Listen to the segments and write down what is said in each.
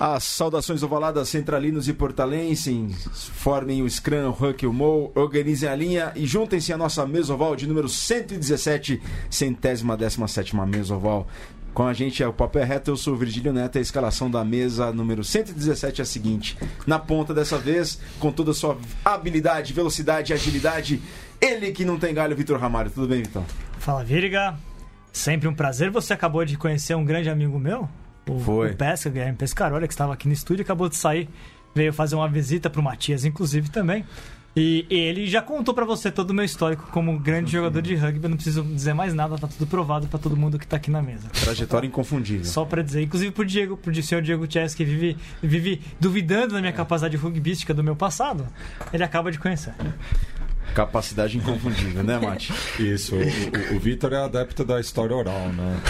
As saudações ovaladas centralinos e portalenses formem o Scrum, o Huck e o Mo, organizem a linha e juntem-se à nossa mesoval de número 117, centésima décima sétima mesoval. Com a gente é o Papel Reto, eu sou o Virgílio Neto, a escalação da mesa número 117 é a seguinte. Na ponta dessa vez, com toda a sua habilidade, velocidade e agilidade, ele que não tem galho, Vitor Ramalho. Tudo bem, Vitor? Fala, Virga. Sempre um prazer. Você acabou de conhecer um grande amigo meu, o, Foi. o Pesca, Guilherme Pescarolha, que estava aqui no estúdio, acabou de sair, veio fazer uma visita pro Matias, inclusive, também. E ele já contou pra você todo o meu histórico como grande jogador de rugby. Eu não preciso dizer mais nada, tá tudo provado pra todo mundo que tá aqui na mesa. Trajetória inconfundível. Só pra dizer, inclusive pro Diego, pro senhor Diego Chess, que vive, vive duvidando da minha capacidade rugbística do meu passado, ele acaba de conhecer. Capacidade inconfundível, né, Mate? Isso, o, o, o Vitor é adepto da história oral, né?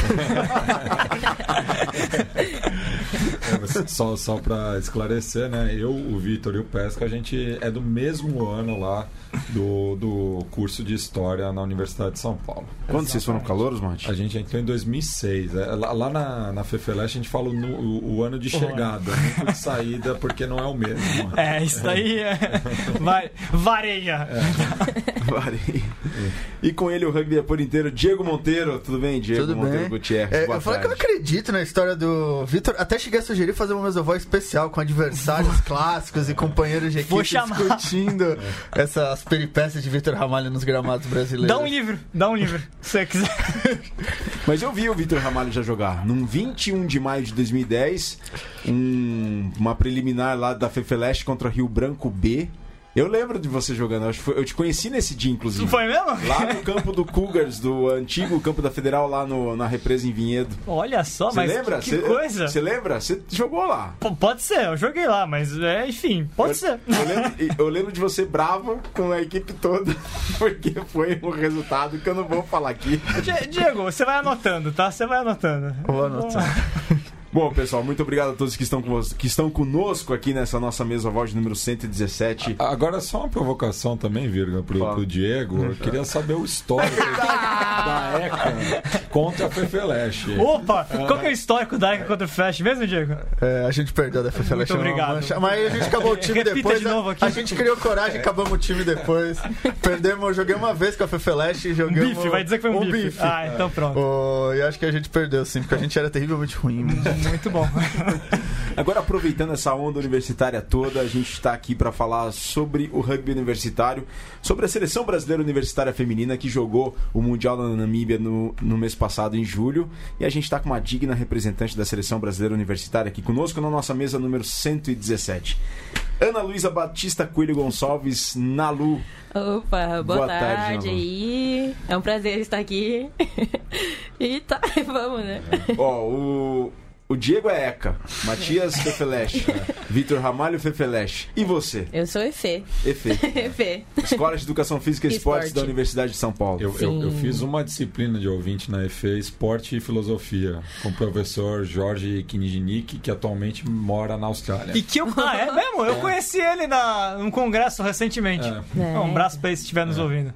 É, só só para esclarecer, né? Eu, o Vitor e o Pesca, a gente é do mesmo ano lá do, do curso de História na Universidade de São Paulo. Quando vocês foram calouros, Mate? A gente entrou em 2006. É, lá, lá na, na Fefeleste a gente fala o, o, o ano de chegada, nunca de saída, porque não é o mesmo. É, isso daí é. Vai, vareia! E com ele o rugby é por inteiro. Diego Monteiro, tudo bem, Diego Tudo Monteiro bem? Gutierrez? É, eu falei que eu acredito na história do Vitor. Até cheguei a sugerir fazer uma mesoval especial com adversários clássicos e companheiros de equipe discutindo essas peripécias de Vitor Ramalho nos gramados brasileiros. Dá um livro, dá um livro, se você quiser. Mas eu vi o Vitor Ramalho já jogar. Num 21 de maio de 2010, um- uma preliminar lá da Fefeleste contra Rio Branco B. Eu lembro de você jogando. Acho que foi- eu te conheci nesse dia, inclusive. Foi mesmo? Lá no campo do Cougars, do antigo campo da Federal, lá no- na represa em Vinhedo. Olha só, Você mas lembra? que, Cê- que coisa. Você lembra? Você jogou lá. P- Pode ser, eu joguei lá, mas é, enfim, pode eu, ser. Eu lembro, eu lembro de você bravo com a equipe toda, porque foi um resultado que eu não vou falar aqui. Die- Diego, você vai anotando, tá? Você vai anotando. Vou anotar. Bom, pessoal, muito obrigado a todos que estão, com, que estão conosco aqui nessa nossa mesa voz número 117. Agora, só uma provocação também, Virga, pro, pro Diego. Eu queria saber o histórico da ECA contra a Fefeleste. Opa, qual que é o histórico da ECA contra o Flash mesmo, Diego? É, a gente perdeu da FFL. Muito obrigado. mancha. Mas a gente acabou o time Repita depois. de novo a- aqui. A gente criou coragem, acabamos o time depois. Perdemos, joguei uma vez com a FFLeste e Um jogamos. bife, vai dizer que foi um, bife. Ah, então pronto. Oh, e acho que a gente perdeu, sim, porque a gente era terrivelmente ruim. Muito bom. Agora, aproveitando essa onda universitária toda, a gente está aqui para falar sobre o rugby universitário, sobre a seleção brasileira universitária feminina que jogou o Mundial na Namíbia no, no mês passado, em julho. E a gente está com uma digna representante da seleção brasileira universitária aqui conosco na nossa mesa número 117. Ana Luísa Batista Coelho Gonçalves, Nalu. Opa, boa, Boa tarde, tarde, aí. É um prazer estar aqui. e tá, vamos, né? Ó, o, o Diego é ECA, Matias Fefeleche, Vitor Ramalho Fefeleche. E você? Eu sou Efe. Efe. Efe. Escola de Educação Física e Esportes Esporte. da Universidade de São Paulo. Eu, eu, eu fiz uma disciplina de ouvinte na EFE, Esporte e Filosofia, com o professor Jorge Kinijnik, que atualmente mora na Austrália. E que eu. Ah, é mesmo? Eu conheci ele na, num congresso recentemente. É. É. Um abraço pra ele se estiver nos ouvindo.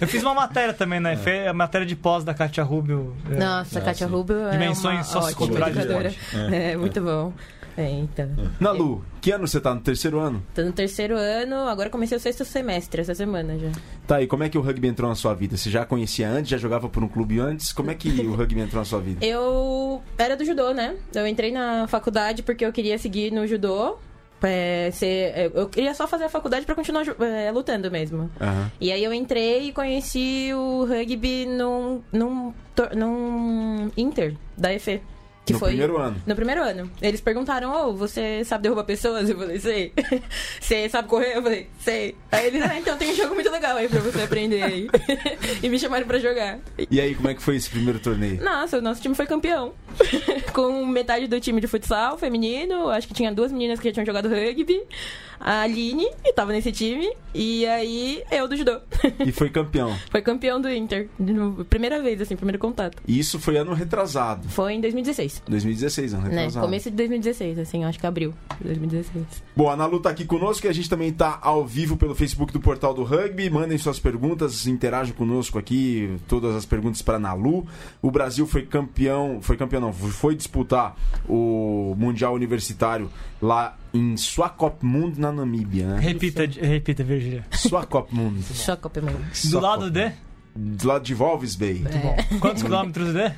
Eu fiz uma matéria também na EFE, a matéria de pós da Kátia Rubio. é, Nossa, É, Kátia sim. Rubio é Dimensões uma socioculturais educadora. esporte. É, muito bom. É, então. Nalu, que ano você tá? No terceiro ano? Tô no terceiro ano, agora comecei o sexto semestre, essa semana já. Tá, e como é que o rugby entrou na sua vida? Você já conhecia antes? Já jogava por um clube antes? Como é que o rugby entrou na sua vida? Eu era do judô, né? Eu entrei na faculdade porque eu queria seguir no judô. é, ser, eu queria só fazer a faculdade pra continuar é, lutando mesmo. Aham. E aí eu entrei e conheci o rugby num, num, num Inter da EFE. Que no foi primeiro ano. no primeiro ano. Eles perguntaram, ô, você sabe derrubar pessoas? Eu falei, sei. Você sabe correr? Eu falei, sei. Aí eles, ah, então tem um jogo muito legal aí pra você aprender aí. e me chamaram pra jogar. E aí, como é que foi esse primeiro torneio? Nossa, o nosso time foi campeão. Com metade do time de futsal feminino. Acho que tinha duas meninas que já tinham jogado rugby. A Aline, que tava nesse time. E aí, eu do judô. E foi campeão. foi campeão do Inter. Primeira vez, assim, primeiro contato. E isso foi ano retrasado. Foi em 2016. 2016. 2016, ano Né? retrasado. Começo de 2016, assim, acho que abril de 2016. Bom, a Ana Lu tá aqui conosco e a gente também tá ao vivo pelo Facebook do Portal do Rugby. Mandem suas perguntas, interajam conosco aqui, todas as perguntas para Ana Lu. O Brasil foi campeão, foi campeão não, foi disputar o Mundial Universitário lá em Swakopmund, na Namíbia, né? Repita, repita, Virgília. Swakopmund. Mundo. Do lado de? Do lado de Walvis Bay. É. Quantos quilômetros de?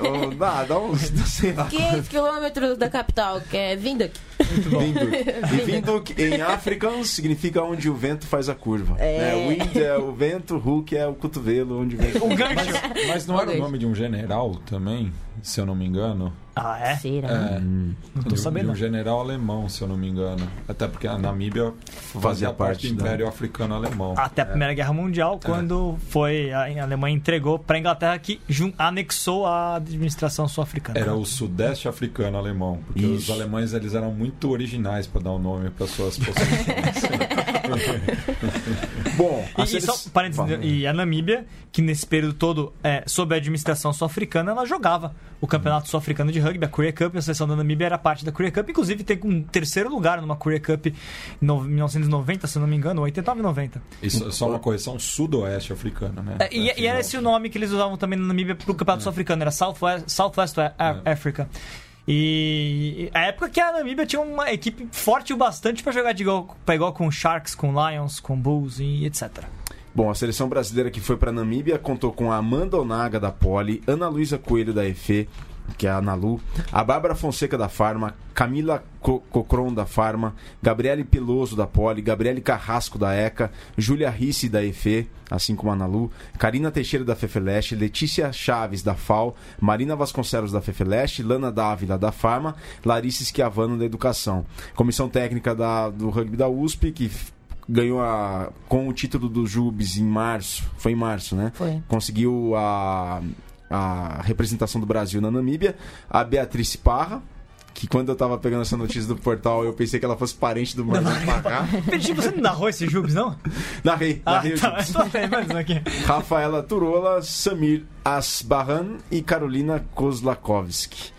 Oh, dá, dá uns, sei lá. 500 quilômetros da capital, que é Vinduk. Vinduk. E Vinduk em Afrikaans significa onde o vento faz a curva. É. Né? Wind é o vento, Hook é o cotovelo, onde vem. O gancho. Mas não era o nome de um general também, se eu não me engano? Ah, é? Será? É. Hum. Não tô de, sabendo. de um general alemão, se eu não me engano. Até porque a Namíbia fazia parte do da- Império Africano Alemão. Até a Primeira Guerra Mundial, quando foi a Alemanha entregou para a Inglaterra que jun- anexou a administração sul-africana. Era o Sudeste Africano Alemão, porque Isso. os alemães eles eram muito originais para dar o nome para suas possessões. Bom, E, só, e a Namíbia, que nesse período todo, é, sob a administração sul-africana, ela jogava o Campeonato Sul-Africano de Rugby, a Korea Cup, a seleção da Namíbia era parte da Korea Cup, inclusive tem um terceiro lugar numa Korea Cup em no- 1990, se não me engano, 89 e 90. Isso só uma correção sudoeste africana, né? É, e, e era esse o nome que eles usavam também na Namíbia pro Campeonato Sul-Africano, era Southwest, Southwest É. Africa. E a época que a Namíbia tinha uma equipe forte o bastante pra jogar de igual, pra igual com Sharks, com Lions, com Bulls e etc. Bom, a seleção brasileira que foi para Namíbia contou com a Amanda Onaga da Poli, Ana Luísa Coelho da EFE, que é a Analu, a Bárbara Fonseca da Farma, Camila Co Cocron da Farma, Gabriele Peloso da Poli, Gabriele Carrasco da ECA, Júlia Risse da EFE, assim como a Analu, Karina Teixeira da Fefeleste, Letícia Chaves da FAO, Marina Vasconcelos da Fefeleste, Lana Dávila da Farma, Larissa Schiavano da Educação. Comissão técnica da, do rugby da USP, que ganhou a, com o título do Jubes em março, foi em março, né? Foi. conseguiu a, a representação do Brasil na Namíbia, a Beatriz Parra, que quando eu tava pegando essa notícia do portal, eu pensei que ela fosse parente do Marlon Parra. Perdi, você não narrou esse Jubes, não? Narrei, Ah, narrei o tá. Jubes. Vendo aqui. Rafaela Turola, Samir Asbaran e Carolina Kozlakovski.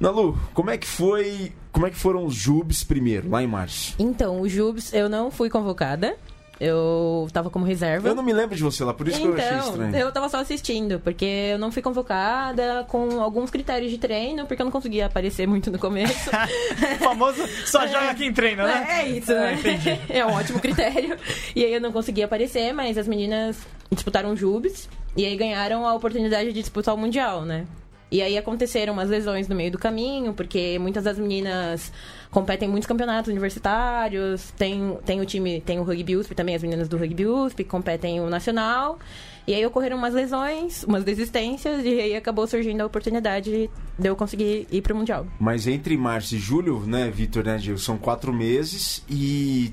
Nalu, como é que foi. Como é que foram os Jubes primeiro, lá em março? Então, o Jubes, eu não fui convocada. Eu tava como reserva. Eu não me lembro de você lá, por isso que eu achei Então, estranho. eu tava só assistindo, porque eu não fui convocada com alguns critérios de treino, porque eu não conseguia aparecer muito no começo. O famoso só joga quem treina, né? É isso, né? Ah, entendi. É um ótimo critério. E aí eu não conseguia aparecer, mas as meninas disputaram o Jubes e aí ganharam a oportunidade de disputar o Mundial, né? E aí aconteceram umas lesões no meio do caminho, porque muitas das meninas competem em muitos campeonatos universitários, tem, tem o time, tem o Rugby USP também, as meninas do Rugby USP competem o Nacional. E aí ocorreram umas lesões, umas desistências, e aí acabou surgindo a oportunidade de eu conseguir ir pro Mundial. Mas entre março e julho, né, Vitor, né, são quatro meses e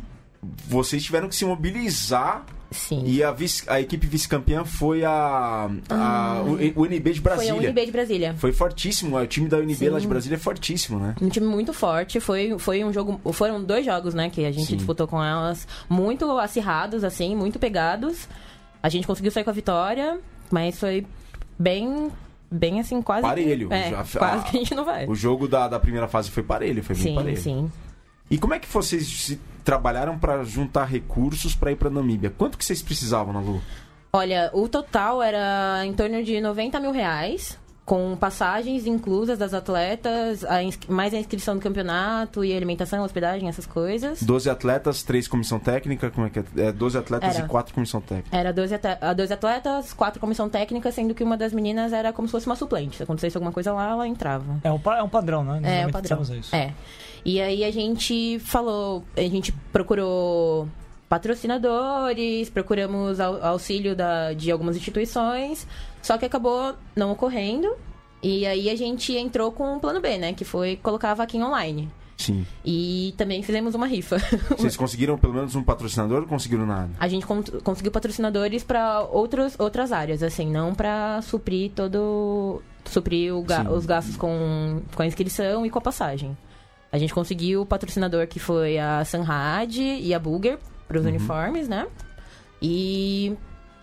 vocês tiveram que se mobilizar Sim. e a, vice- a equipe vice-campeã foi a, a- o, o UNB de Foi a Brasília. UNB de Brasília. Foi fortíssimo, o time da UNB lá de Sim. Brasília é fortíssimo, né? Um time muito forte. Foi, foi um jogo. Foram dois jogos, né? Que a gente Sim. disputou com elas. Muito acirrados, assim, muito pegados. A gente conseguiu sair com a vitória, mas foi bem. Bem assim, quase. Parelho. É, Já- quase a- que a gente não vai. O jogo da, da primeira fase foi parelho, foi bem Sim, parelho. sim. E como é que vocês se trabalharam para juntar recursos para ir para Namíbia? Quanto que vocês precisavam, Nalu? Olha, o total era em torno de 90 mil reais. Com passagens inclusas das atletas, a mais a inscrição do campeonato e alimentação, hospedagem, essas coisas. 12 atletas, 3 comissão técnica, como é que é? é 12 atletas Era. e 4 comissão técnica. Era 12, ate- a 12 atletas, quatro comissão técnica, sendo que uma das meninas era como se fosse uma suplente. Se acontecesse alguma coisa lá, ela entrava. É um, pa- é um padrão, né? É, o Normalmente padrão. É. E aí a gente falou, a gente procurou patrocinadores, procuramos au- auxílio da, de algumas instituições, só que acabou não ocorrendo. E aí a gente entrou com um plano B, né? Que foi colocar a vaquinha online. Sim. E também fizemos uma rifa. Vocês conseguiram pelo menos um patrocinador ou conseguiram nada? A gente con- conseguiu patrocinadores para outras áreas, assim, não para suprir todo suprir ga- Sim. os gastos com, com a inscrição e com a passagem. A gente conseguiu o patrocinador que foi a Sanrad e a Bulger para os uniformes, né? E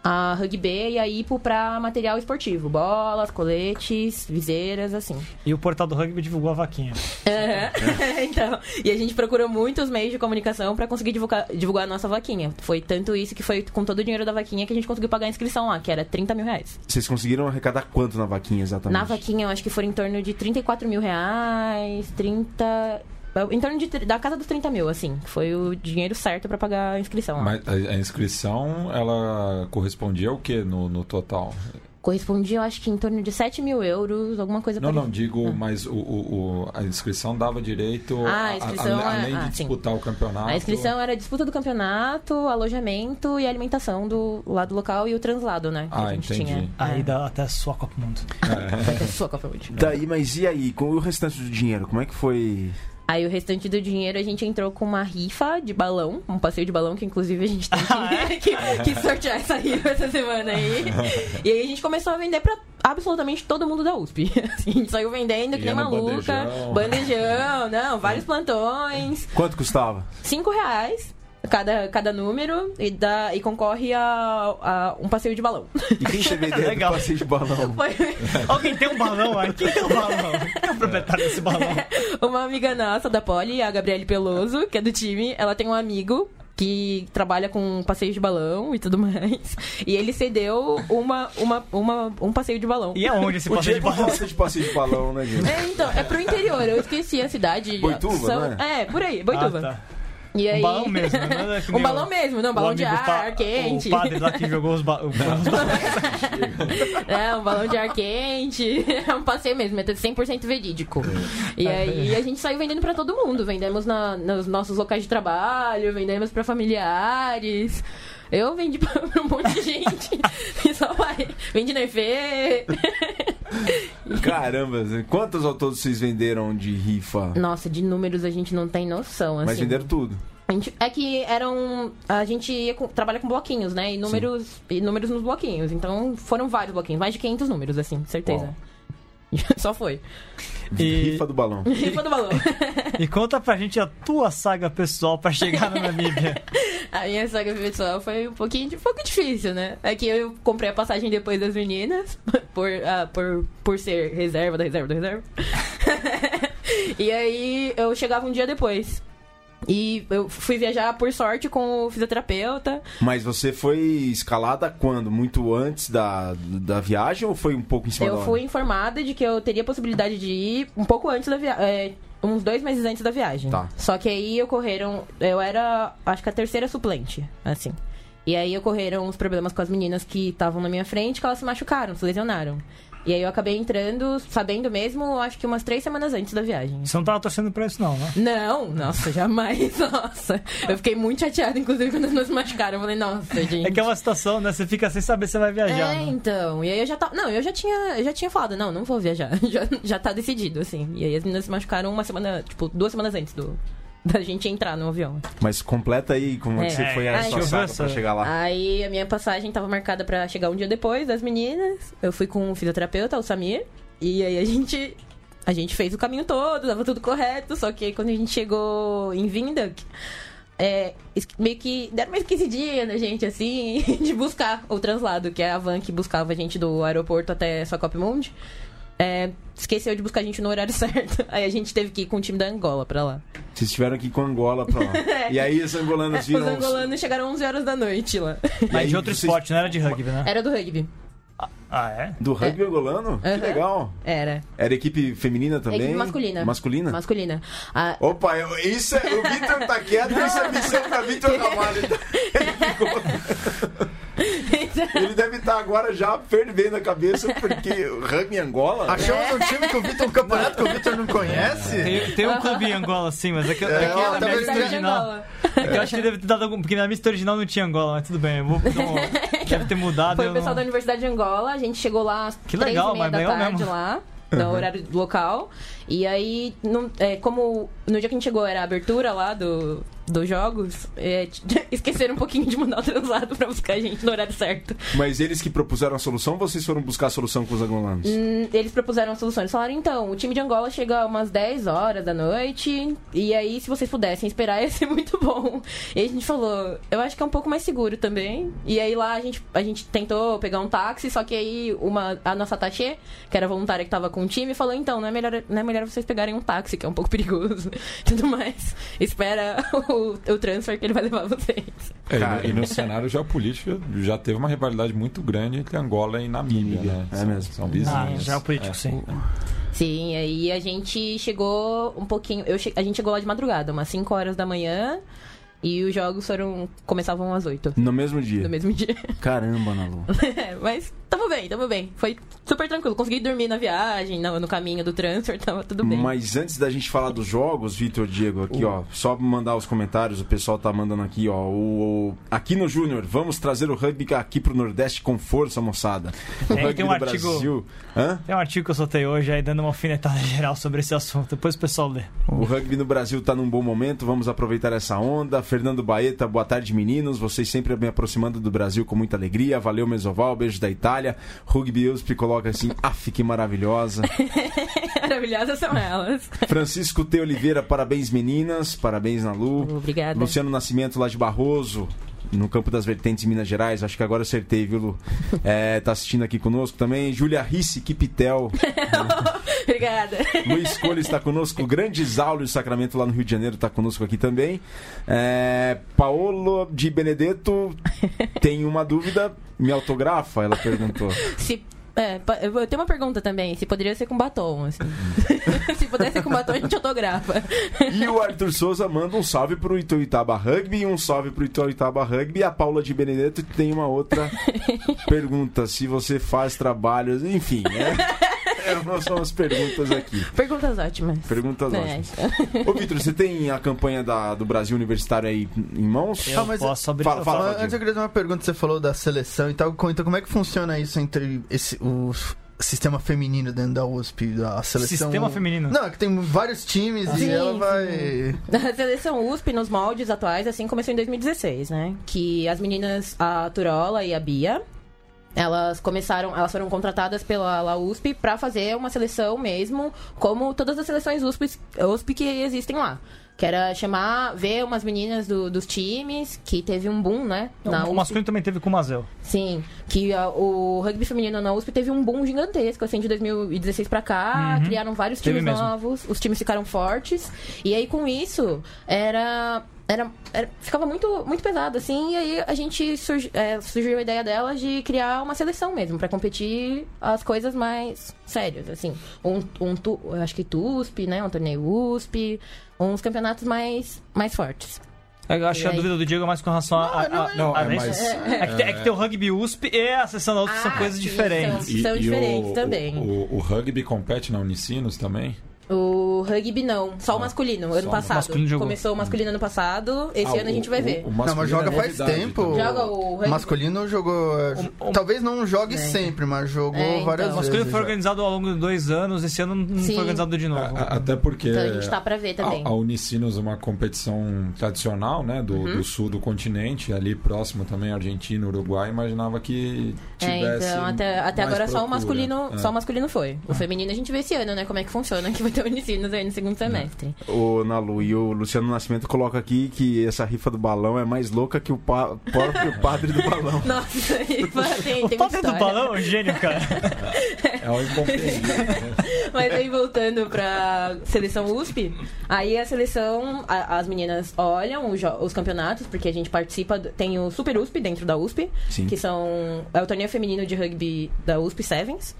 a Rugby e a Ipo pra material esportivo. Bolas, coletes, viseiras, assim. E o portal do rugby divulgou a vaquinha. então, e a gente procurou muitos meios de comunicação pra conseguir divulgar, divulgar a nossa vaquinha. Foi tanto isso que foi com todo o dinheiro da vaquinha que a gente conseguiu pagar a inscrição lá, que era 30 mil reais. Vocês conseguiram arrecadar quanto na vaquinha exatamente? Na vaquinha, eu acho que foram em torno de 34 mil reais, 30. Em torno de, da casa dos 30 mil, assim. Foi o dinheiro certo pra pagar a inscrição lá. Mas a, a inscrição, ela correspondia ao que no, no total? Correspondia, eu acho que em torno de 7 mil euros, alguma coisa Não, não, digo, mas o, o- o- a inscrição dava direito, Ah, a inscrição a- é- além ah, de sim. disputar o campeonato. A inscrição era a disputa do campeonato, alojamento e alimentação do lá do local e o translado, né? Que Ah, a gente entendi. tinha. Aí É. dá até a sua Copa Mundo. Até sua Copa Mundi. Daí, mas e aí? Com o restante do dinheiro, como é que foi? Aí o restante do dinheiro a gente entrou com uma rifa de balão, um passeio de balão, que inclusive a gente tem que, Ah, que- que sortear essa rifa essa semana aí. E aí a gente começou a vender pra absolutamente todo mundo da USP. Assim, a gente saiu vendendo que nem maluca. bandejão. Bandejão, não, vários plantões. Quanto custava? Cinco reais. Cada, cada número e, dá, e concorre a, a um passeio de balão. E quem teve a ideia do Legal. passeio de balão? Foi Alguém tem um balão aí? Quem tem um balão? Quem é o proprietário desse balão? uma amiga nossa da Poli, a Gabriele Peloso, que é do time. Ela tem um amigo que trabalha com passeio de balão e tudo mais. E ele cedeu uma, uma, uma, um passeio de balão. E aonde esse O passeio de Diego balão? de passeio de balão, né, gente? É, então, é pro interior, eu esqueci a cidade. Boituva, São- não É, por aí, Boituva. Ah, tá. E aí... Um balão mesmo, né? Não é que um balão o- mesmo, não, o balão de ar pa- quente. O padre lá que jogou os, ba os balões. É, um balão de ar quente. É um passeio mesmo, é 100% verídico. E aí a gente saiu vendendo pra todo mundo. Vendemos na- nos nossos locais de trabalho, vendemos pra familiares. Eu vendi pra um monte de gente. E só vai. Vendi na EFE. Caramba, quantos ao todo vocês venderam de rifa? Nossa, de números a gente não tem noção, assim. Mas venderam tudo. Gente- é que eram. A gente ia com- trabalha com bloquinhos, né? E números, e números nos bloquinhos. Então foram vários bloquinhos, mais de 500 números, assim, certeza. Só foi. E, Rifa do balão. Rifa do balão. e conta pra gente a tua saga pessoal pra chegar na Namíbia. A minha saga pessoal foi um pouquinho um pouco difícil, né? É que eu comprei a passagem depois das meninas, por, ah, por, por ser reserva da reserva da reserva. e aí eu chegava um dia depois. E eu fui viajar, por sorte, com o fisioterapeuta. Mas você foi escalada quando? Muito antes da, da viagem ou foi um pouco em cima da Eu fui informada de que eu teria possibilidade de ir um pouco antes da viagem. uns dois meses antes da viagem. Tá. Só que aí ocorreram. Eu era, acho que a terceira suplente, assim. E aí ocorreram uns problemas com as meninas que estavam na minha frente, que elas se machucaram, se lesionaram. E aí eu acabei entrando, sabendo mesmo, acho que umas três semanas antes da viagem. Você não tava torcendo pra isso, não, né? Não, nossa, jamais, nossa. Eu fiquei muito chateada, inclusive, quando se machucaram. Eu falei, nossa, gente. É que é uma situação, né? Você fica sem saber se você vai viajar. É, né? então. E aí eu já tava. Não, eu já tinha, eu já tinha falado, não, não vou viajar. Já, já tá decidido, assim. E aí as meninas se machucaram uma semana, tipo, duas semanas antes do, da gente entrar no avião. Mas completa aí como é, que É. você foi a Ai, sua saga pra chegar lá. Aí a minha passagem tava marcada pra chegar um dia depois das meninas. Eu fui com o fisioterapeuta, o Samir. E aí a gente. A gente fez o caminho todo, tava tudo correto. Só que aí quando a gente chegou em Vindak, é, meio que deram uma esquecidinha na gente, assim, de buscar o translado, que é a van que buscava a gente do aeroporto até Sacopimund. É, esqueceu de buscar a gente no horário certo. Aí a gente teve que ir com o time da Angola pra lá. Vocês tiveram aqui com Angola pra lá. E aí os angolanos Os viram... os- angolanos chegaram 11 horas da noite lá. Mas aí de outro vocês- esporte, não era de rugby, né? Era do rugby. Ah, é? Do rugby angolano? Que Aham. legal. Era. Era equipe feminina também? Equipe masculina. Masculina? Masculina. Ah, Opa, eu- isso é, o Vitor tá quieto, isso é missão pra Vitor Ramalho. Ele, ficou- ele deve estar agora já fervendo a cabeça, porque o rugby em Angola... Achamos um time que o Vitor, um campeonato que o Vitor não conhece? Tem, tem um clube em Angola, sim, mas é que, é que ó, na minha talvez lista original. É que eu acho que deve ter dado algum. Porque na lista original não tinha Angola, mas tudo bem. Eu vou, então, deve ter mudado. Foi o pessoal da não... Universidade de Angola, a gente chegou lá às Que três legal, e meia mas da tarde mesmo. lá, no horário local. E aí, não- é, como no dia que a gente chegou era a abertura lá do, dos jogos, é, esqueceram um pouquinho de mandar o translado pra buscar a gente no horário certo. Mas eles que propuseram a solução ou vocês foram buscar a solução com os angolanos? Hum, eles propuseram a solução. Eles falaram, então, o time de Angola chega umas 10 horas da noite, e aí, se vocês pudessem esperar, ia ser muito bom. E a gente falou, eu acho que é um pouco mais seguro também. E aí lá a gente, a gente tentou pegar um táxi, só que aí uma, a nossa Tachê, que era voluntária que tava com o time, falou, então, não é melhor, não é melhor vocês pegarem um táxi, que é um pouco perigoso. Tudo mais. Espera o, o transfer que ele vai levar vocês. É, e no- Cara. e no cenário geopolítico já teve uma rivalidade muito grande entre Angola e Namíbia, né? é São- mesmo. São Ah, vizinhos. geopolítico, É. sim. Sim, aí a gente chegou um pouquinho. Eu che- a gente chegou lá de madrugada, umas 5 horas da manhã. E os jogos foram. começavam às 8 No mesmo dia. no mesmo dia. Caramba, Nalu. É, mas tamo bem, tamo bem. Foi super tranquilo. Consegui dormir na viagem, no, no caminho do transfer, tava tudo bem. Mas antes da gente falar dos jogos, Vitor Diego, aqui ó, só mandar os comentários, o pessoal tá mandando aqui ó, o, o- aqui no Júnior, vamos trazer o rugby aqui pro Nordeste com força, moçada. O Tem- rugby tem um do artigo- Brasil, hã? Tem um artigo que eu soltei hoje aí dando uma alfinetada geral sobre esse assunto. Depois o pessoal lê. O rugby no Brasil tá num bom momento, vamos aproveitar essa onda. Fernando Baeta, boa tarde meninos, vocês sempre me aproximando do Brasil com muita alegria. Valeu Mesoval, beijo da Itália. Rugby USP coloca assim, af, que maravilhosa. Maravilhosas são elas. Francisco T. Oliveira, parabéns meninas, parabéns na Lu. Obrigada. Luciano Nascimento lá de Barroso, no campo das vertentes em Minas Gerais. Acho que agora acertei, viu, Lu? É, tá assistindo aqui conosco também. Júlia Risse, Kipitel. Obrigada. Luiz Coelho está conosco. O grande Isauro de Sacramento lá no Rio de Janeiro está conosco aqui também. É, Paolo de Benedetto tem uma dúvida. Me autografa? Ela perguntou. Se. É, eu tenho uma pergunta também, se poderia ser com batom, assim. se pudesse ser com batom, a gente autografa. E o Arthur Souza manda um salve pro Itoitaba Rugby um salve pro Itoitaba Rugby. E a Paula de Benedetto tem uma outra pergunta. Se você faz trabalhos, enfim, né? Essas são as perguntas aqui. Perguntas ótimas. Perguntas É, ótimas. Ô, Vitor, você tem a campanha da- do Brasil Universitário aí em mãos? Eu Ah, mas- posso abrir. Fala, eu fala. falo- Mas antes eu queria fazer uma pergunta, você falou da seleção e tal. Então, como é que funciona isso entre esse, o sistema feminino dentro da USP, da seleção? Sistema feminino. Não, é que tem vários times e Sim, ela vai. A seleção USP, nos moldes atuais, assim, começou em 2016, né? Que as meninas, a Turola e a Bia, elas começaram, elas foram contratadas pela La USP pra fazer uma seleção mesmo, como todas as seleções USP, USP que existem lá. Que era chamar, ver umas meninas do- dos times, que teve um boom, né? na o USP. masculino também teve com o Mazel. Sim, que a- o rugby feminino na USP teve um boom gigantesco, assim, de 2016 pra cá, Uhum. criaram vários Teve times mesmo. novos, os times ficaram fortes, e aí com isso, era... Era, era- ficava muito, muito pesado, assim, e aí a gente surgi- é, surgiu a ideia dela de criar uma seleção mesmo, pra competir as coisas mais sérias, assim. Um, um tu- eu acho que TUSP, né? Um torneio USP, uns campeonatos mais, mais fortes. Eu acho E que a dúvida do Diego é mais com relação a. a- a- Não, a- é a- mais- É que, tem- é que tem o rugby USP e a sessão da USP são Ah, coisas sim, diferentes. são- São diferentes o, também. O, o rugby compete na Unicinos também? O rugby não, só o Ah, masculino, só ano o passado. masculino jogou. Começou o masculino ano passado, esse Ah, ano a o- gente vai o- ver. o Não, mas masculino joga é faz novidade tempo. também. Joga o O rugby. masculino jogou. é, O- o- talvez não jogue É. sempre, mas jogou É, então. várias O vezes. masculino foi já. organizado ao longo de dois anos, esse ano não Sim. foi organizado de novo. A- a- Até porque Então a gente tá pra ver também. a, a Unicinos é uma competição tradicional, né, do, Uhum. do sul do continente, ali próximo também Argentina, Uruguai, imaginava que É, tivesse então até, até agora só o masculino, É. só o masculino foi. O feminino a gente vê esse ano, né? Como é que funciona, que vai ter o Unicinos aí no segundo semestre. O Nalu e o Luciano Nascimento coloca aqui que essa rifa do balão é mais louca que o pa- próprio padre do balão. Nossa, isso aí tem, o tem padre do balão é um gênio, cara. É um incompreendido. Mas aí voltando pra seleção USP, aí a seleção, a- as meninas olham os, os campeonatos, porque a gente participa, tem o Super USP dentro da USP, Sim. que são é o torneio feminino de rugby da USP Sevens.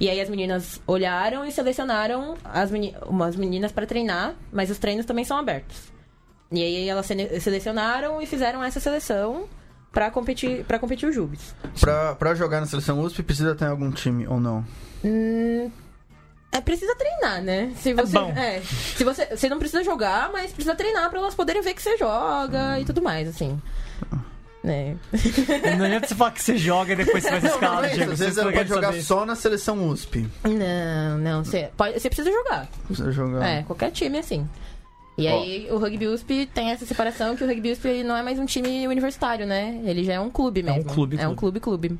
E aí as meninas olharam e selecionaram as meni umas meninas pra treinar, mas os treinos também são abertos. E aí elas sele- selecionaram e fizeram essa seleção pra competir para competir os Jubes. Pra, pra jogar na seleção USP, precisa ter algum time ou não? Hum, é, precisa treinar, né? Se você, bom. é, se você, você não precisa jogar, mas precisa treinar pra elas poderem ver que você joga e tudo mais, assim. Né? Não adianta você falar que você joga e depois você vai ser Não, não escalado, é. Diego. Às Você vezes quer pode jogar saber. só na seleção USP. Não, não, você, pode, você precisa jogar. Precisa jogar. É, qualquer time assim. E aí o Rugby USP tem essa separação que o Rugby USP ele não é mais um time universitário, né? Ele já é um clube É um mesmo. clube, É um clube, clube.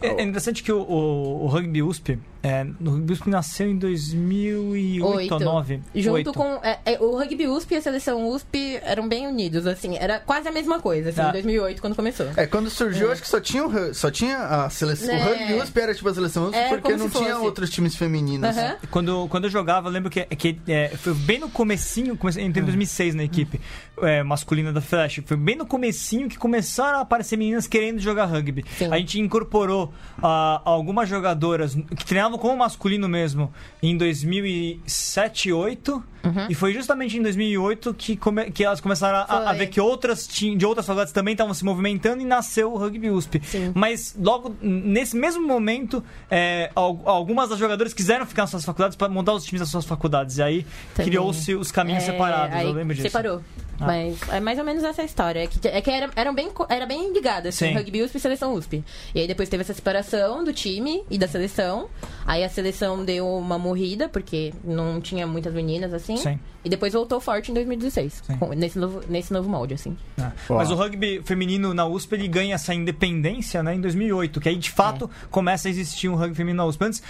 É, é interessante que o, o, o Rugby USP, é, o Rugby USP nasceu em 2008 ou Oito. 2009. Junto Oito. com. é, é, o Rugby USP e a seleção USP eram bem unidos, assim. Era quase a mesma coisa, assim, Tá. em 2008, quando começou. É, quando surgiu, acho que só tinha, o, só tinha a seleção. O É. rugby USP era tipo a seleção USP É, porque não tinha outros times femininos. Aham. Quando, quando eu jogava, eu lembro que, que é, foi bem no comecinho, comecei, entrei em 2006 na equipe é, masculina da Flash, foi bem no comecinho que começaram a aparecer meninas querendo jogar rugby. Sim. A gente incorporou ah, algumas jogadoras que treinavam como masculino mesmo em 2007 e 2008 Uhum. e foi justamente em 2008 que, come- que elas começaram a, a ver que outras de outras faculdades também estavam se movimentando e nasceu o Rugby USP. Sim. Mas logo nesse mesmo momento, é, al- algumas das jogadoras quiseram ficar nas suas faculdades para montar os times das suas faculdades. E aí criou-se os caminhos É, separados. Eu lembro disso. Separou. Ah. Mas é mais ou menos essa história. É que, é que era, eram bem, era bem ligadas, assim, Sim. rugby USP e seleção USP. E aí depois teve essa separação do time e da seleção. Aí a seleção deu uma morrida, porque não tinha muitas meninas, assim. Sim. E depois voltou forte em 2016. Sim. com- nesse, novo, nesse novo molde, assim. É. Mas o rugby feminino na USP ele ganha essa independência né, em 2008, que aí de fato É. começa a existir um rugby feminino na USP. Antes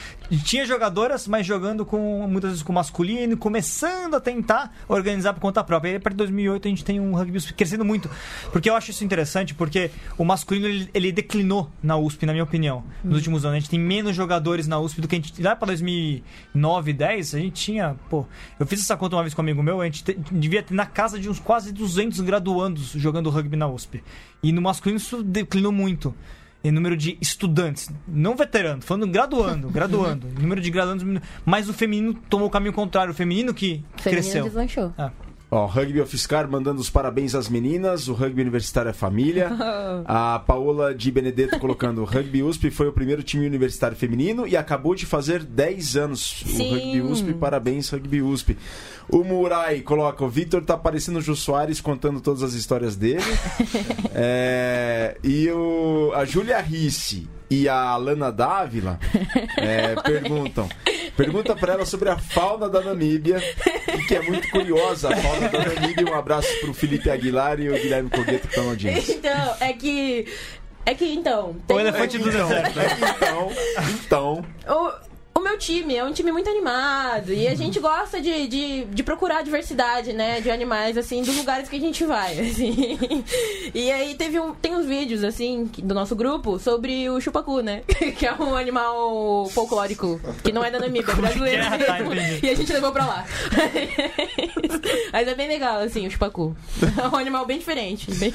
tinha jogadoras, mas jogando com muitas vezes com masculino, começando a tentar organizar por conta própria. E aí, a partir de 2008 a gente tem um rugby USP crescendo muito. Porque eu acho isso interessante, porque o masculino ele, ele declinou na USP, na minha opinião, nos últimos anos. A gente tem menos jogadores na USP do que a gente. Lá para 2009, 10, a gente tinha. Pô, eu fiz essa conta uma vez com um amigo meu, a gente te- devia ter na casa de uns quase 200 graduandos jogando rugby na USP. E no masculino isso declinou muito. Em número de estudantes, não veteranos, falando graduando, graduando, número de graduandos, diminuiu. mas o feminino tomou o caminho contrário, o feminino que O feminino cresceu. deslanchou. Ó, Rugby Ofiscar mandando os parabéns às meninas, o rugby universitário é família. A Paola de Benedetto colocando o rugby USP foi o primeiro time universitário feminino e acabou de fazer 10 anos Sim. o rugby USP. Parabéns, rugby USP. O Murai coloca, o Vitor tá parecendo o Jô Soares contando todas as histórias dele. É, e o, a Júlia Risse e a Alana Dávila é, perguntam. Pergunta pra ela sobre a fauna da Namíbia, que é muito curiosa a fauna da Namíbia. Um abraço pro Felipe Aguilar e o Guilherme Cogueto que estão na audiência. Então, é que. É que então. O elefante do deserto. Então, então, O, o meu time é um time muito animado e a gente gosta de, de, de procurar diversidade, né, de animais, assim, dos lugares que a gente vai, assim. E aí teve um, tem uns vídeos, assim, do nosso grupo sobre o chupacu, né, que é um animal folclórico, que não é da Namíbia, é brasileiro. que é? Tá, entendi. e a gente levou pra lá. Mas é bem legal, assim, o chupacu. É um animal bem diferente. Bem...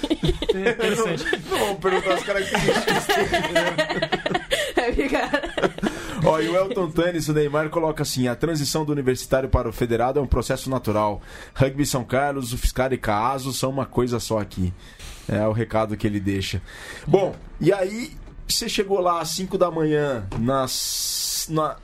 Interessante. não vamos perguntar as características. É, obrigada. Ó, e o Elton Tânis, o Neymar, coloca assim: a transição do universitário para o federado é um processo natural. Rugby São Carlos, o Fiscar e Caso são uma coisa só aqui. É o recado que ele deixa. Bom, e aí você chegou lá às 5 da manhã nas, na,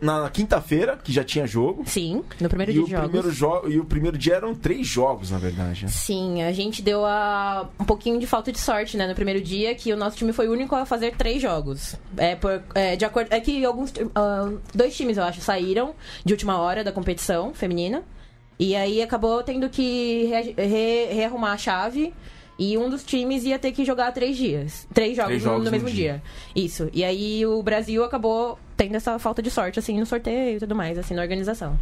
na quinta-feira, que já tinha jogo. Sim, no primeiro dia de jogos. primeiro jo e o primeiro dia eram três jogos, na verdade. né? Sim, a gente deu a... um pouquinho de falta de sorte, né, no primeiro dia, que o nosso time foi o único a fazer três jogos. É, por, é, de acordo... é que alguns. ah, dois times, eu acho, saíram de última hora da competição feminina. E aí acabou tendo que re- re- rearrumar a chave. E um dos times ia ter que jogar três dias. Três jogos, Três no- jogos no mesmo dia. dia. Isso. E aí o Brasil acabou tendo essa falta de sorte, assim, no sorteio e tudo mais, assim, na organização.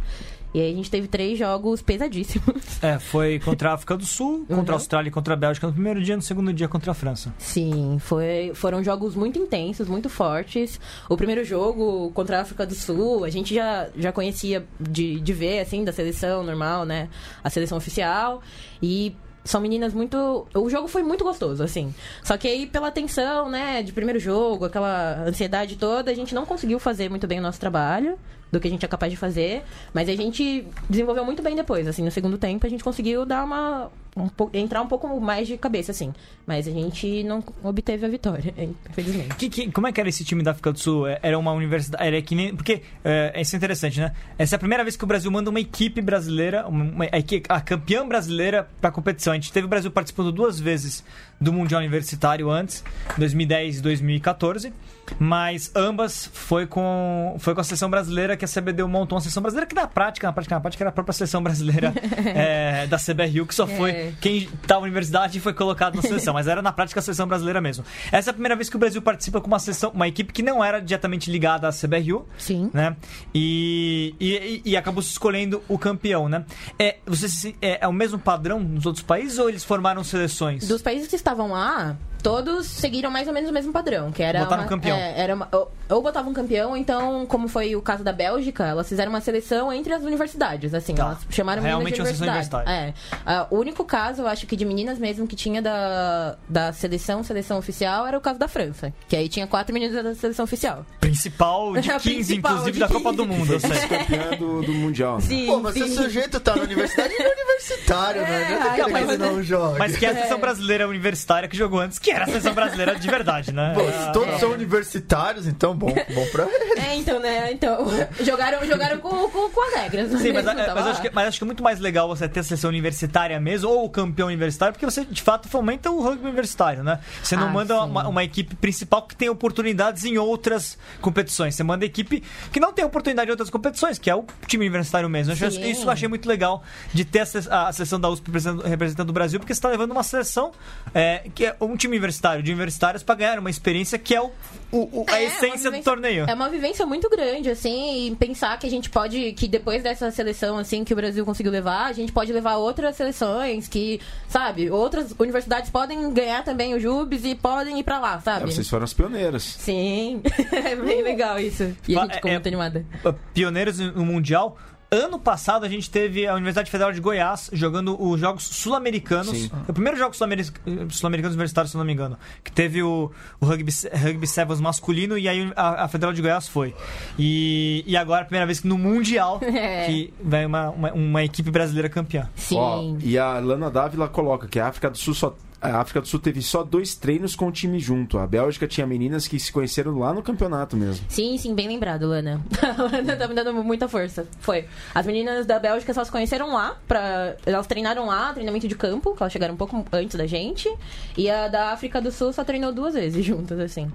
E aí a gente teve três jogos pesadíssimos. É, foi contra a África do Sul, contra a Uhum. Austrália e contra a Bélgica no primeiro dia, no segundo dia contra a França. Sim, foi, foram jogos muito intensos, muito fortes. O primeiro jogo contra a África do Sul, a gente já, já conhecia de, de ver, assim, da seleção normal, né? A seleção oficial. E são meninas muito. O jogo foi muito gostoso, assim. Só que aí, pela tensão, né, de primeiro jogo, aquela ansiedade toda, a gente não conseguiu fazer muito bem o nosso trabalho. Do que a gente é capaz de fazer. Mas a gente desenvolveu muito bem depois. Assim, no segundo tempo, a gente conseguiu dar uma. Um entrar um pouco mais de cabeça, assim. Mas a gente não obteve a vitória, infelizmente. Que, que- como é que era esse time da África do Sul? É- Era uma universidade. Era que nem. Porque é, isso é interessante, né? Essa é a primeira vez que o Brasil manda uma equipe brasileira, uma, uma- a, campeã brasileira pra competição. A gente teve o Brasil participando duas vezes do Mundial Universitário antes, 2010 e 2014. Mas ambas foi com, foi com a seleção brasileira que a CBDU montou uma seleção brasileira, que na prática, na prática, na prática, era a própria seleção brasileira é, da CBRU, que só foi É. quem estava na universidade foi colocado na seleção, mas era na prática a seleção brasileira mesmo. Essa é a primeira vez que o Brasil participa com uma seleção, uma equipe que não era diretamente ligada à CBRU, Sim. né? E, e, e acabou se escolhendo o campeão, né? É, você é, é o mesmo padrão nos outros países ou eles formaram seleções? Dos países que estavam lá, todos seguiram mais ou menos o mesmo padrão, que era Botaram uma, um campeão. é, era uma- ou, ou botavam um campeão, ou então, como foi o caso da Bélgica, elas fizeram uma seleção entre as universidades, assim, Tá. elas chamaram Realmente meninas de universidade. É. Ah, o único caso, eu acho que de meninas mesmo que tinha da, da seleção, seleção oficial, era o caso da França, que aí tinha quatro meninas da seleção oficial. Principal de A 15, principal inclusive, de da Copa 15. do Mundo, eu sei. Campeã do, do Mundial. Né? Sim, Pô, mas se o sim. sujeito tá na universidade, ele é universitário, né? Não ai, é que mas- não joga. Mas que é a seleção brasileira universitária que jogou antes, que era a seleção brasileira de verdade, né? Pô, se todos são universitários, então bom, bom pra ele. É, então, né? Então, jogaram, jogaram com, com, com as regras. Sim, mas, é, tava mas acho que, mas acho que é muito mais legal você ter a seleção universitária mesmo, ou o campeão universitário, porque você de fato fomenta o rugby universitário, né? Você não Ah, manda uma, uma equipe principal que tem oportunidades em outras competições. Você manda a equipe que não tem oportunidade em outras competições, que é o time universitário mesmo. Acho-. Isso eu achei muito legal de ter a, a seleção da USP representando, representando o Brasil, porque você está levando uma seleção é, que é um time universitário, de universitários, para ganhar uma experiência que é o, o- o- a É, essência uma do vivência- torneio. É uma vivência muito grande, assim, e pensar que a gente pode, que depois dessa seleção, assim, que o Brasil conseguiu levar, a gente pode levar outras seleções, que, sabe, outras universidades podem ganhar também o Jubes e podem ir pra lá, É, sabe? vocês foram as pioneiras. Sim, é bem legal isso. E a gente ficou é- muito animada. pioneiros no Mundial. Ano passado a gente teve a Universidade Federal de Goiás jogando os Jogos Sul-Americanos. O primeiro jogo sul-ameri- sul-americanos universitários, se não me engano. Que teve o, o rugby, rugby Sevens masculino e aí a, a Federal de Goiás foi. E, e agora é a primeira vez que no Mundial É. que vai uma, uma, uma equipe brasileira campeã. Sim. Ó, e a Lana Dávila coloca que a África do Sul só. A África do Sul teve só dois treinos com o time junto. A Bélgica tinha meninas que se conheceram lá no campeonato mesmo. Sim, sim, bem lembrado, Lana. A Lana tá me dando muita força. Foi. As meninas da Bélgica só se conheceram lá, pra... elas treinaram lá, treinamento de campo, que elas chegaram um pouco antes da gente. E a da África do Sul só treinou duas vezes juntas, assim.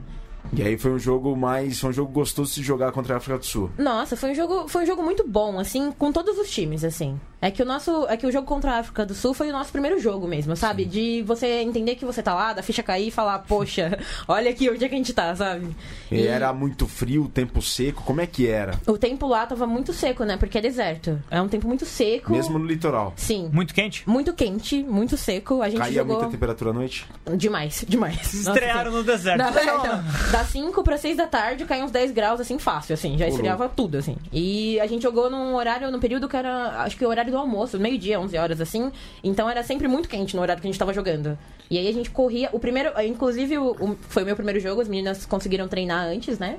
E aí foi um jogo mais. Foi um jogo gostoso de se jogar contra a África do Sul. Nossa, foi um jogo, foi um jogo muito bom, assim, com todos os times, assim. É que o nosso, é que o jogo contra a África do Sul foi o nosso primeiro jogo mesmo, sabe? De você entender que você tá lá, da ficha cair e falar, poxa, olha aqui onde é que a gente tá, sabe? E era muito frio, tempo seco. Como é que era? O tempo lá tava muito seco, né? Porque é deserto. É um tempo muito seco. Mesmo no litoral. Sim. Muito quente? Muito quente, muito seco. A gente Caía jogou muita temperatura à noite? demais, demais. Estrearam no deserto. Não, né? Das 5 para 6 da tarde caiu uns 10 graus, assim, fácil, assim. Já esfriava tudo, assim. E a gente jogou num horário, num período que era, acho que o horário do almoço, meio-dia, 11 horas, assim. Então era sempre muito quente no horário que a gente tava jogando. E aí a gente corria. O primeiro, inclusive, o, o- foi o meu primeiro jogo, as meninas conseguiram treinar antes, né?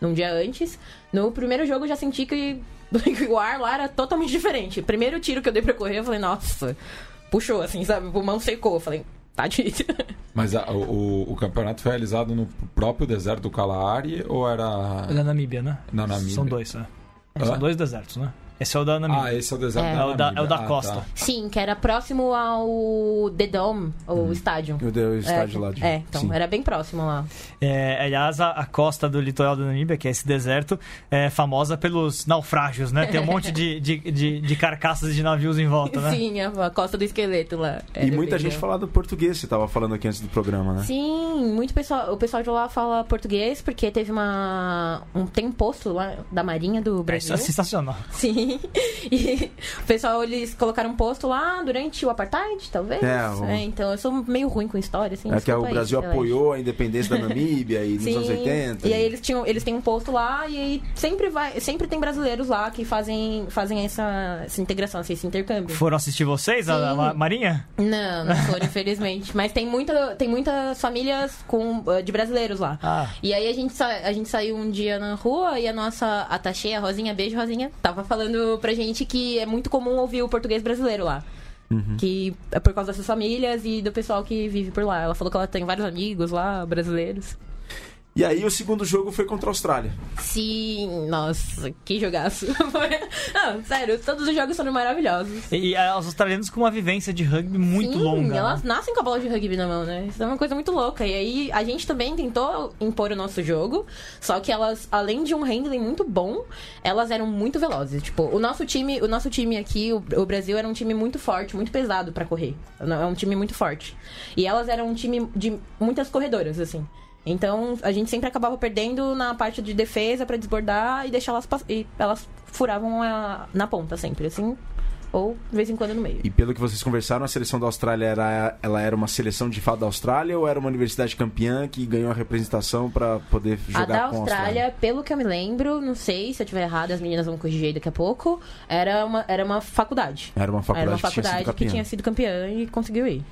Num dia antes. No primeiro jogo eu já senti que o ar lá era totalmente diferente. Primeiro tiro que eu dei pra correr, eu falei, nossa, puxou, assim, sabe? O pulmão secou. Eu falei, tá difícil. Mas a- o, o- campeonato foi realizado no próprio deserto do Kalahari ou era Da Namíbia, né? na Namíbia? São dois, né? São dois desertos, né? Esse é o da Namíbia. Ah, esse é o deserto É. da É o da- Namíbia. é o da Ah, costa. tá. Sim, que era próximo ao The Dome, o estádio. Eu dei o estádio é, lá de. É, então, Sim. era bem próximo lá. É, aliás, a, a costa do litoral da Namíbia, que é esse deserto, é famosa pelos naufrágios, né? Tem um monte de, de, de, de carcaças de navios em volta, né? Sim, a, a costa do esqueleto lá. E muita bem gente legal. falava português, você tava falando aqui antes do programa, né? Sim, muito pessoal, o pessoal de lá fala português porque teve uma um tem um posto lá da Marinha do É, isso Brasil. é sensacional. Sim. E o pessoal eles colocaram um posto lá durante o apartheid, talvez. É, o- então eu sou meio ruim com história assim. É que desculpa o aí, Brasil relaxa. apoiou a independência da Namíbia e nos Sim. anos 80. E aí eles tinham, eles têm um posto lá e aí sempre vai, sempre tem brasileiros lá que fazem, fazem essa, essa integração, assim, esse intercâmbio. Foram assistir vocês, a, a Marinha? Não, não foram, infelizmente. Mas tem, muita, tem muitas famílias com, eh, de brasileiros lá. Ah, E aí a gente, sa- a gente saiu um dia na rua e a nossa atachê, a Rosinha, beijo Rosinha, tava falando pra gente que é muito comum ouvir o português brasileiro lá. Que é por causa dessas famílias e do pessoal que vive por lá. Ela falou que ela tem vários amigos lá, brasileiros. E aí o segundo jogo foi contra a Austrália. Sim, nossa, que jogaço. Não, sério, todos os jogos foram maravilhosos. E, e os australianos com uma vivência de rugby muito Sim, longa. elas né? nascem com a bola de rugby na mão, né? Isso é uma coisa muito louca. E aí a gente também tentou impor o nosso jogo, só que elas, além de um handling muito bom, elas eram muito velozes. Tipo, o nosso time, o nosso time aqui, o, o Brasil era um time muito forte, muito pesado pra correr. É um time muito forte. E elas eram um time de muitas corredoras, assim. Então a gente sempre acabava perdendo na parte de defesa pra desbordar e deixar elas e elas furavam a- na ponta sempre, assim, ou de vez em quando no meio. E pelo que vocês conversaram, a seleção da Austrália era, ela era uma seleção de fato da Austrália ou era uma universidade campeã que ganhou a representação para poder jogar A da com a Austrália, pelo que eu me lembro, não sei se eu estiver errado, as meninas vão corrigir daqui a pouco, era uma, era uma faculdade. Era uma faculdade, era uma que tinha faculdade que tinha sido campeã e conseguiu ir.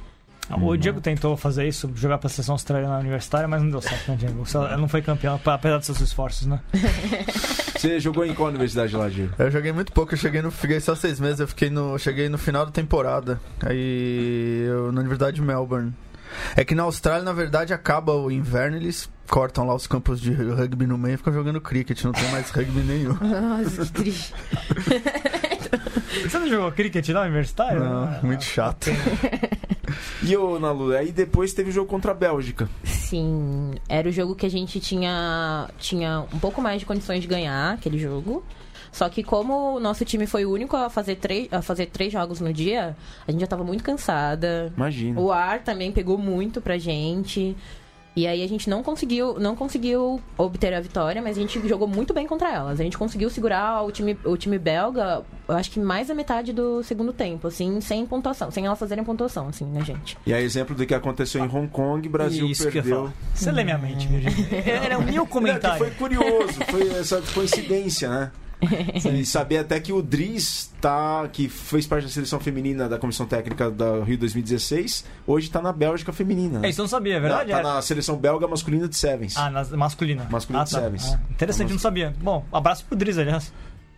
O Diego tentou fazer isso, jogar pra seleção australiana universitária, mas não deu certo, né, Diego? Você- Ela não foi campeão, apesar dos seus esforços, né? Você jogou em qual universidade lá, Diego? Eu joguei muito pouco, eu cheguei no. Fiquei só seis meses, eu fiquei no. Cheguei no final da temporada. Aí eu na Universidade de Melbourne. É que na Austrália, na verdade, acaba o inverno, eles cortam lá os campos de rugby no meio e ficam jogando cricket, não tem mais rugby nenhum. Nossa, que triste. Você não jogou cricket lá universitário? Não, muito chato. E o Nalu, aí depois teve o jogo contra a Bélgica. Sim, era o jogo que a gente tinha, tinha um pouco mais de condições de ganhar aquele jogo. Só que como o nosso time foi o único a fazer três, a fazer três jogos no dia, a gente já tava muito cansada. Imagina. O ar também pegou muito pra gente. E aí a gente não conseguiu, não conseguiu obter a vitória, mas a gente jogou muito bem contra elas. A gente conseguiu segurar o time, o time belga, eu acho que mais da metade do segundo tempo, assim, sem pontuação, sem elas fazerem pontuação, assim, né, gente? E a exemplo do que aconteceu em Hong Kong, Brasil Isso que eu ia perdeu. Você lê minha mente, Virgínia. Era o meu Não, que comentário. foi curioso, foi essa coincidência, né? E saber até que o Driz tá, que fez parte da seleção feminina da comissão técnica da Rio 2016, hoje tá na Bélgica feminina. né? É, isso eu não sabia, é verdade? Tá Era- na seleção belga masculina de Sevens. Ah, na masculina. Masculina ah, de sevens. Ah, interessante, não sabia. Bom, abraço pro Driz, aliás.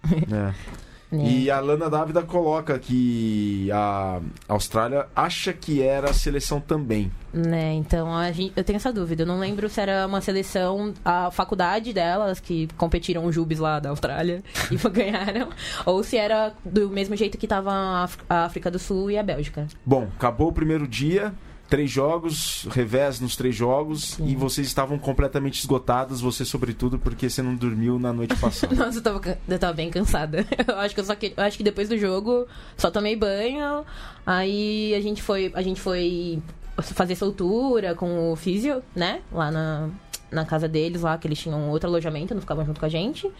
É. Né? E a Lana Dávida coloca que a Austrália acha que era a seleção também. Né, então a gente, eu tenho essa dúvida. Eu não lembro se era uma seleção, a faculdade delas, que competiram os Jubes lá da Austrália e ganharam, ou se era do mesmo jeito que tava a África- a África do Sul e a Bélgica. Bom, acabou o primeiro dia, três jogos, revés nos três jogos, e vocês estavam completamente esgotados, você sobretudo, porque você não dormiu na noite passada. Nossa, eu tava, eu tava bem cansada. Eu acho que eu só que, eu acho que depois do jogo só tomei banho. Aí a gente foi, a gente foi fazer soltura com o físio, né? Lá na, na casa deles, lá que eles tinham outro alojamento, não ficavam junto com a gente.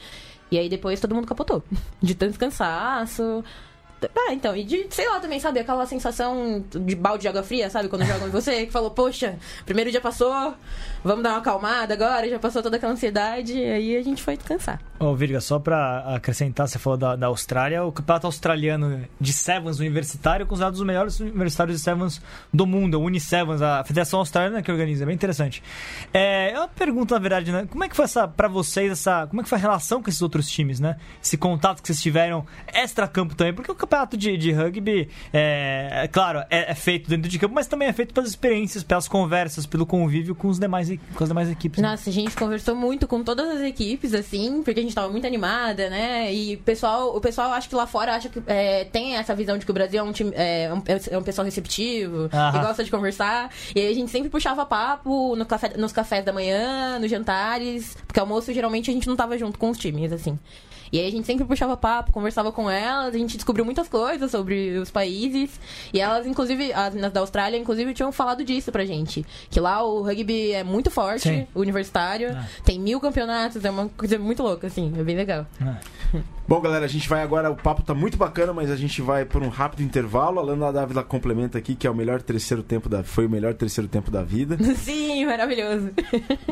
E aí depois todo mundo capotou. De tanto cansaço. Ah, então, e de, sei lá também, sabe, aquela sensação de balde de água fria, sabe, quando jogam em você, que falou, poxa, primeiro dia passou, vamos dar uma acalmada agora, já passou toda aquela ansiedade, aí a gente foi descansar. Ô, Virga, só pra acrescentar, você falou da, da Austrália, o campeonato australiano de Sevens universitário é considerado um dos melhores universitários de Sevens do mundo, o Unisevens, a Federação Australiana que organiza, é bem interessante. É, é uma pergunta, na verdade, né? Como é que foi essa, pra vocês, essa, como é que foi a relação com esses outros times, né? Esse contato que vocês tiveram extra-campo também, porque o campeonato de, de rugby, é, é claro, é, é feito dentro de campo, mas também é feito pelas experiências, pelas conversas, pelo convívio com, os demais, com as demais equipes. né? Nossa, a gente conversou muito com todas as equipes, assim, porque a gente tava muito animada, né? E o pessoal, o pessoal acho que lá fora acha que é, tem essa visão de que o Brasil é um time, é um, é um pessoal receptivo, que gosta de conversar. E aí a gente sempre puxava papo no café, nos cafés da manhã, nos jantares, porque almoço geralmente a gente não tava junto com os times, assim. E aí a gente sempre puxava papo, conversava com elas, a gente descobriu muitas coisas sobre os países. E elas, inclusive, as meninas da Austrália, inclusive, tinham falado disso pra gente. Que lá o rugby é muito forte, Sim. universitário, Ah. tem mil campeonatos, é uma coisa muito louca, assim, é bem legal. Bom, galera, a gente vai agora. O papo tá muito bacana, mas a gente vai por um rápido intervalo. A Lana Dávila complementa aqui que é o melhor terceiro tempo da. Foi o melhor terceiro tempo da vida. Sim, maravilhoso.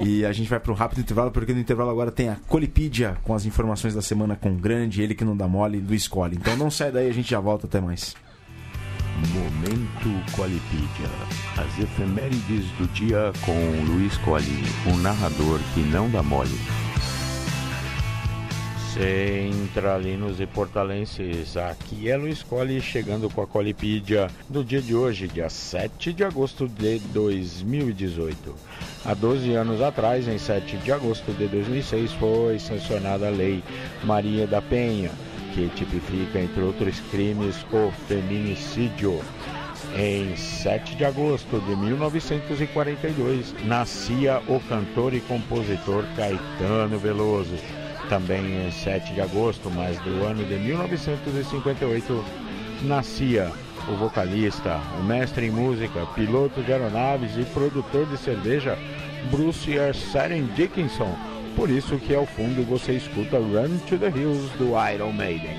e a gente vai para um rápido intervalo, porque no intervalo agora tem a Colipídia com as informações da semana com o grande, ele que não dá mole, do Escolhe. Então não sai daí, a gente já volta até mais. Momento Qualipídia. As efemérides do dia com Luiz Colli, um narrador que não dá mole. Centralinos e portalenses, aqui é Luiz Colli chegando com a Colipídia do dia de hoje, dia 7 de agosto de 2018. Há 12 anos atrás, em 7 de agosto de 2006, foi sancionada a Lei Maria da Penha, que tipifica, entre outros crimes, o feminicídio. Em 7 de agosto de 1942, nascia o cantor e compositor Caetano Veloso. Também em 7 de agosto, mas do ano de 1958, nascia o vocalista, o mestre em música, piloto de aeronaves e produtor de cerveja Bruce Arsene Dickinson. Por isso que ao fundo você escuta Run to the Hills do Iron Maiden.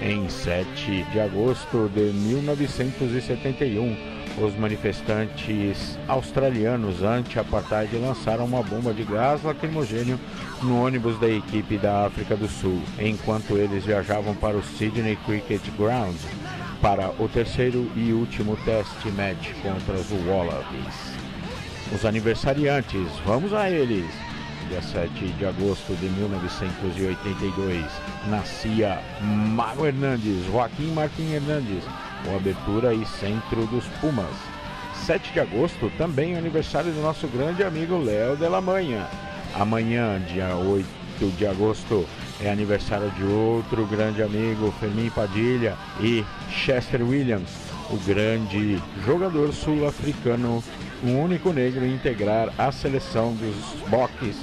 Em 7 de agosto de 1971, os manifestantes australianos anti-apartheid lançaram uma bomba de gás lacrimogênio no ônibus da equipe da África do Sul, enquanto eles viajavam para o Sydney Cricket Ground para o terceiro e último test match contra os Wallabies. Os aniversariantes, vamos a eles! Dia 7 de agosto de 1982, nascia Mago Hernandes, Joaquim Martim Hernandes, o abertura e centro dos Pumas. 7 de agosto, também aniversário do nosso grande amigo Léo Delamanha. Amanhã, dia 8 de agosto, é aniversário de outro grande amigo, Fermin Padilha e Chester Williams, o grande jogador sul-africano, o único negro a integrar a seleção dos Boques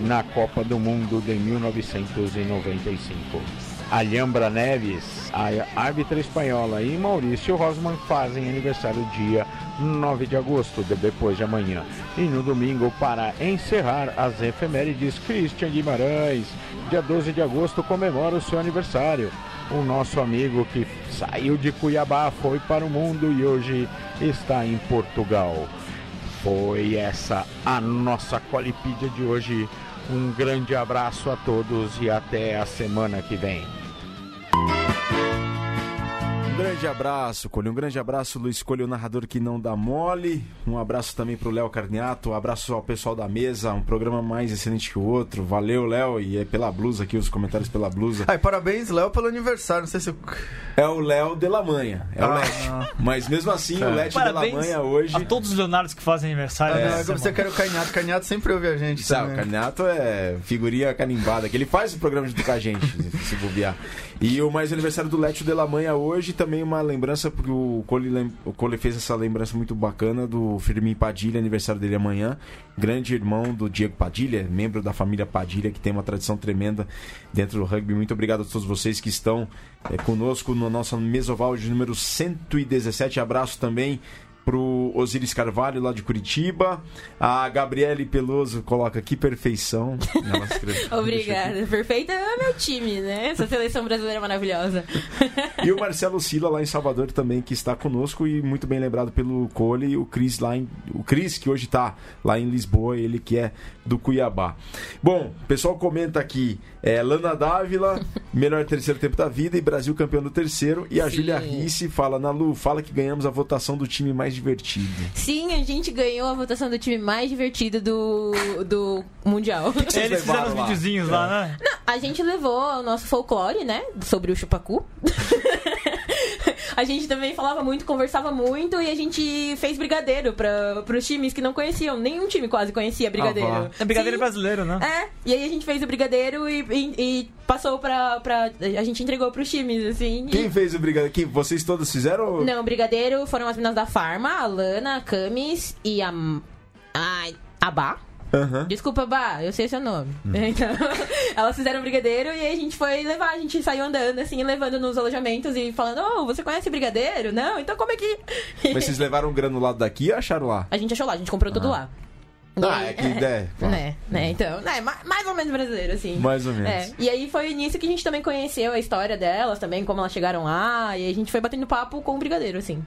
na Copa do Mundo de 1995. Alhambra Neves, a árbitra espanhola e Maurício Rosman fazem aniversário dia 9 de agosto, de depois de amanhã. E no domingo, para encerrar as efemérides, Christian Guimarães, dia 12 de agosto, comemora o seu aniversário. O nosso amigo que saiu de Cuiabá foi para o mundo e hoje está em Portugal. Foi essa a nossa Colipídia de hoje. Um grande abraço a todos e até a semana que vem. Um grande abraço, Cole. Um grande abraço, Luiz Cole, o narrador que não dá mole. Um abraço também pro Léo Carniato. Um abraço ao pessoal da mesa. Um programa mais excelente que o outro. Valeu, Léo. E é pela blusa aqui, os comentários pela blusa. Ai, parabéns, Léo, pelo aniversário. Não sei se. eu- É o Léo Delamanha. É o Ah. Lete. Mas mesmo assim, o Lete Parabéns Delamanha hoje. a todos os Leonardos que fazem aniversário. Ah, é que você quer o Canhato. Canhato sempre ouve a gente. Sabe, o também. Carniato é figurinha carimbada, que ele faz o programa junto com a gente, se bobear. E o mais aniversário do Létio Delamanha hoje, também uma lembrança, porque o Cole, lem- o Cole fez essa lembrança muito bacana do Firmin Padilha, aniversário dele amanhã. Grande irmão do Diego Padilha, membro da família Padilha, que tem uma tradição tremenda dentro do rugby. Muito obrigado a todos vocês que estão eh, conosco no nosso mesoval de número 117. Abraço também pro Osiris Carvalho lá de Curitiba. A Gabriele Peloso coloca que perfeição. Obrigada. Perfeita é meu time, né? Essa seleção brasileira maravilhosa. E o Marcelo Sila lá em Salvador também que está conosco e muito bem lembrado pelo Cole e o Cris lá em, o Cris que hoje está lá em Lisboa, ele que é do Cuiabá. Bom, o pessoal comenta aqui, é, Lana Dávila, melhor terceiro tempo da vida e Brasil campeão do terceiro e a Sim. Júlia Risse fala na Lu, fala que ganhamos a votação do time mais divertido. Sim, a gente ganhou a votação do time mais divertido do, do Mundial. vocês Eles fizeram os lá? videozinhos lá, né? A gente levou o nosso folclore, né? Sobre o chupacu. a gente também falava muito, conversava muito e a gente fez brigadeiro para os times que não conheciam. Nenhum time quase conhecia brigadeiro. Ah. É brigadeiro Sim. brasileiro, né? É, e aí a gente fez o brigadeiro e, e- e passou pra, pra. A gente entregou pros times, assim. e- Quem fez o brigadeiro? Quem, vocês todos fizeram? ou- Não, brigadeiro foram as meninas da Farma, a Lana, a Camis e a. Ai, a Aham. Desculpa, Bá, eu sei seu nome. Uhum. Então, elas fizeram brigadeiro e a gente foi levar, a gente saiu andando, assim, levando nos alojamentos e falando, oh, você conhece brigadeiro? Não? Então como é que. Mas vocês levaram um granulado daqui e acharam lá? A gente achou lá, a gente comprou tudo lá. E Ah, é que ideia. claro. Né, né, então, né, ma- mais ou menos brasileiro, assim. Mais ou menos. É, e aí foi nisso que a gente também conheceu a história delas, também como elas chegaram lá, e a gente foi batendo papo com o brigadeiro, assim.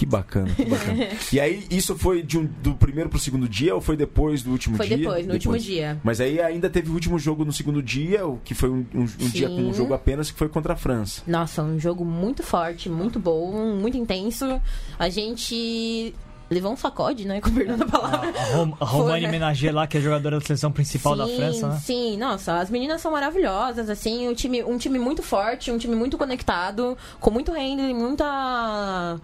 Que bacana, que bacana. e aí, isso foi de um- do primeiro pro segundo dia ou foi depois do último Foi dia? depois, no último dia. Mas aí ainda teve o último jogo no segundo dia, o que foi um, um- um dia com um jogo apenas, que foi contra a França. Nossa, um jogo muito forte, muito bom, muito intenso. A gente levou um sacode, né? Com perdão da palavra. A, Rom, a Romane Foi, né? Menager lá, que é a jogadora da seleção principal da Sim, França, né? Sim, nossa, as meninas são maravilhosas, assim, um time, um time muito forte, um time muito conectado, com muito handling, muita.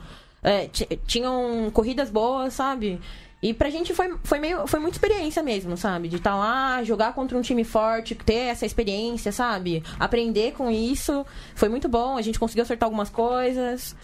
É, ti- tinham corridas boas, sabe? E pra gente foi, foi, meio, foi muita experiência mesmo, sabe? De estar lá, jogar contra um time forte, ter essa experiência, sabe? Aprender com isso. Foi muito bom, a gente conseguiu acertar algumas coisas.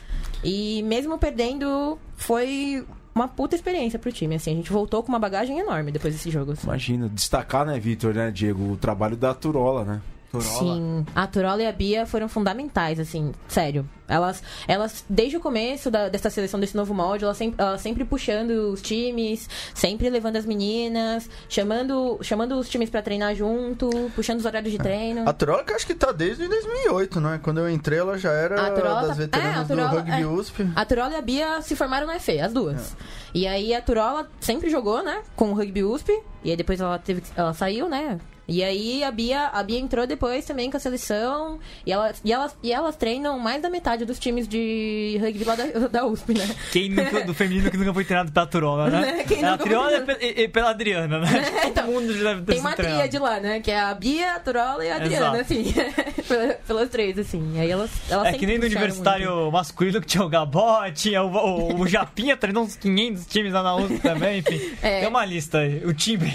E mesmo perdendo, foi uma puta experiência pro time, assim. A gente voltou com uma bagagem enorme depois desse jogo. assim. Imagina, destacar, né, Vitor, né, Diego, o trabalho da Turola, né? Sim, a Turola e a Bia foram fundamentais, assim, sério. Elas, elas desde o começo da- dessa seleção, desse novo molde, elas sempre, elas sempre puxando os times, sempre levando as meninas, chamando, chamando os times pra treinar junto, puxando os horários de treino. A Turola que eu acho que tá desde 2008, né? Quando eu entrei, ela já era A Turola das tá- veteranas é, a do Turola- rugby é. USP. A Turola e a Bia se formaram no EFE, as duas. E aí a Turola sempre jogou, né, com o rugby USP, e aí depois ela teve ela saiu, né? E aí a Bia, a Bia entrou depois também com a seleção, e elas, e elas, e elas treinam mais da metade dos times de rugby lá da, da USP, né? Quem nunca, do feminino que nunca foi treinado pela Turola, né? Né? Quem É a nunca foi e, e pela Adriana, né? Então, Todo mundo já deve ter Tem uma treinado. tríade lá, né? Que é a Bia, a Turola e a Adriana, Exato. assim. Pela- Pelas três, assim. Aí elas, elas É que nem no universitário muito. masculino que tinha o Gabó, tinha o, o, o Japinha treinou uns 500 times lá na USP também, enfim. É. Tem uma lista aí. O time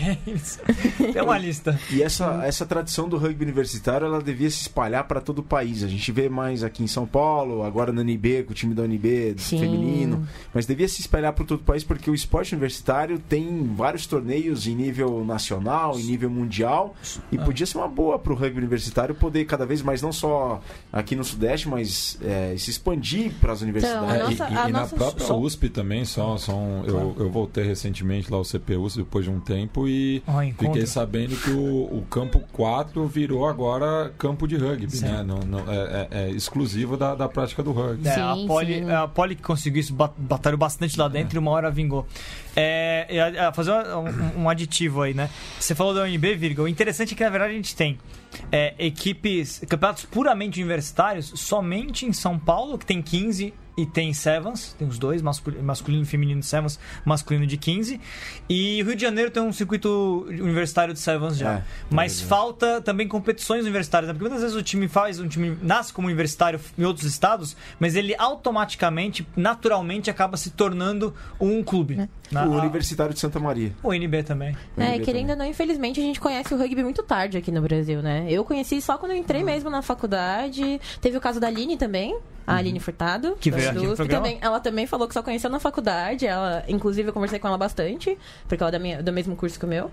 Tem uma lista. E essa, essa tradição do rugby universitário, ela devia se espalhar para todo o país. A gente vê mais aqui em São Paulo, agora na NB, com o time da UNB feminino. Mas devia se espalhar para todo o país, porque o esporte universitário tem vários torneios em nível nacional, em nível mundial. E podia ser uma boa para o rugby universitário poder cada vez mais, não só aqui no Sudeste, mas é, se expandir para as universidades. A É, nossa- e, e- na nossa- própria só- USP também, só, só um- eu, eu voltei recentemente lá ao CPU depois de um tempo e encontro. fiquei sabendo que o, o campo 4 virou agora campo de rugby, Sim. né? Não, não- é, é- é exclusivo da, da prática do rugby. É, Sim, a, Poli, sim. a Poli que conseguiu isso, bat- batalhou bastante lá dentro e uma hora vingou. É, é, é, fazer um, um aditivo aí, né? Você falou da UNB, Virga. O interessante é que, na verdade, a gente tem é, equipes, campeonatos puramente universitários, somente em São Paulo, que tem 15 e tem Sevens, tem os dois, masculino, masculino e feminino de Sevens, masculino de 15. E o Rio de Janeiro tem um circuito universitário de Sevens já. É, Mas é. falta também competições universitárias, né? Porque muitas vezes o time faz, um time nasce como universitário em outros estados, mas ele automaticamente, naturalmente, acaba se tornando um clube. né? O A- Universitário de Santa Maria. o NB também. O É, NB querendo também. ou não, infelizmente a gente conhece o rugby muito tarde aqui no Brasil, né? Eu conheci só quando eu entrei mesmo na faculdade. Teve o caso da Aline também, a Aline Furtado. Que veio aqui USP também. Ela também falou que só conheceu na faculdade. Ela, inclusive, eu conversei com ela bastante, porque ela é da minha- do mesmo curso que o meu.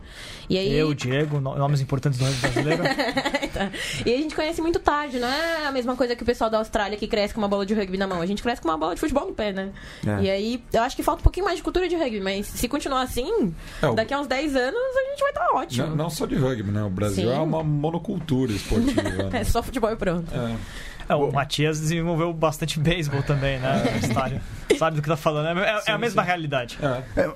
E aí. Eu, Diego, no- nomes importantes do rugby brasileiro. Tá. E a gente conhece muito tarde, não é a mesma coisa que o pessoal da Austrália que cresce com uma bola de rugby na mão. A gente cresce com uma bola de futebol no pé, né? É. E aí, eu acho que falta um pouquinho mais de cultura de rugby, mas se continuar assim, É, o- daqui a uns 10 anos a gente vai estar ótimo. Não, não só de rugby, né? O Brasil Sim. é uma monocultura esportiva. É né? só futebol e pronto. É. É, o Matias desenvolveu bastante beisebol também, né? Universitário. Sabe do que tá falando? É, é- é a mesma realidade. É.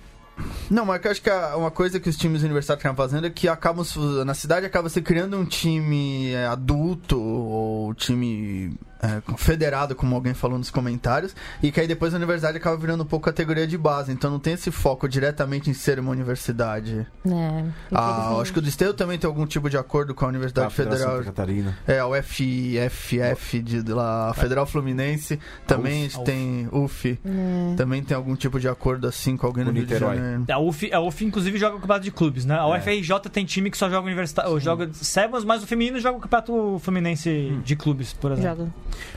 Não, mas eu acho que uma coisa que os times universitários acabam fazendo é que acabam, na cidade acaba se criando um time é, adulto ou time é, federado, como alguém falou nos comentários, e que aí depois a universidade acaba virando um pouco categoria de base, então não tem esse foco diretamente em ser uma universidade. É, Ah, acho que o Desterro também tem algum tipo de acordo com a Universidade Da Federação Federal. Santa Catarina. É, a UFFF de, de lá, a Federal Fluminense, também UF. tem UF, É. também tem algum tipo de acordo assim com alguém no Rio de Niterói. Janeiro. A UF, a UF, inclusive, joga o campeonato de clubes, né? A É. UFRJ tem time que só joga universitário, ou joga Sevens, mas o feminino joga o campeonato fluminense de clubes, por exemplo. Joga.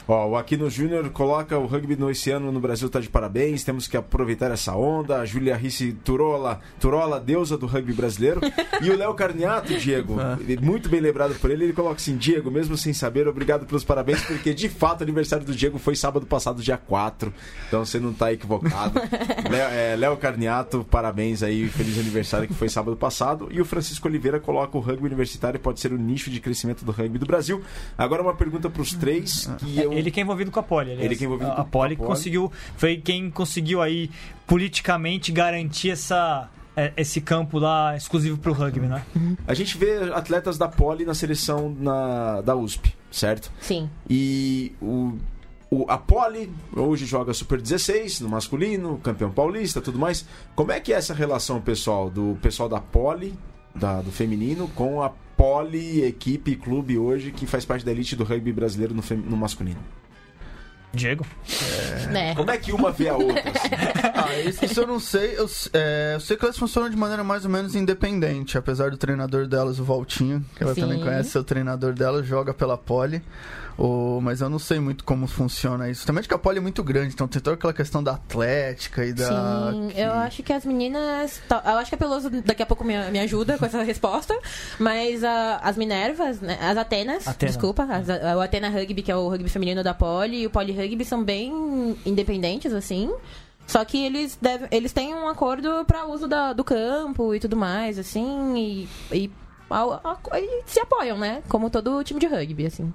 Ó, o Aquino Júnior coloca o rugby no esse ano no Brasil tá de parabéns, temos que aproveitar essa onda. A Júlia Risse Turola, Turola, deusa do rugby brasileiro. E o Léo Carniato, Diego, ele- muito bem lembrado por ele, ele coloca assim: Diego, mesmo sem saber, obrigado pelos parabéns, porque de fato o aniversário do Diego foi sábado passado, dia 4. Então você não tá equivocado. Léo é, Léo Carniato, parabéns aí, feliz aniversário que foi sábado passado. E o Francisco Oliveira coloca o rugby universitário pode ser o nicho de crescimento do rugby do Brasil. Agora uma pergunta pros três. Que eu... Ele que é envolvido com a Poli, aliás. Ele que é envolvido a, com a Poli a Poli. conseguiu, foi quem conseguiu aí politicamente garantir essa, é, esse campo lá exclusivo pro rugby, né? A gente vê atletas da Poli na seleção na, da USP, certo? Sim. E o, o, a Poli hoje joga Super 16 no masculino, campeão paulista, tudo mais. Como é que é essa relação, pessoal, do pessoal da Poli, da, do feminino, com a Poli, equipe, clube hoje, que faz parte da elite do rugby brasileiro no, no masculino? Diego? Né? Como é que uma vê a outra? assim? Ah, isso, isso eu não sei. Eu, é, eu sei que elas funcionam de maneira mais ou menos independente, apesar do treinador delas, o Valtinho, que ela Sim. também conhece, o treinador dela, joga pela Poli. O, mas eu não sei muito como funciona isso. Também acho que a Poli é muito grande, então tem toda aquela questão da atlética e da. Sim, que- eu acho que as meninas. Eu acho que a Peloso daqui a pouco me, me ajuda com essa resposta. Mas ah, as Minervas, né, as Atenas, Atena. desculpa, as- a- o Atena Rugby, que é o rugby feminino da Poli, e o Poli Rugby são bem independentes, assim. Só que eles, devem, eles têm um acordo para uso da- do campo e tudo mais, assim, e, e, a- a- e se apoiam, né? Como todo time de rugby, assim.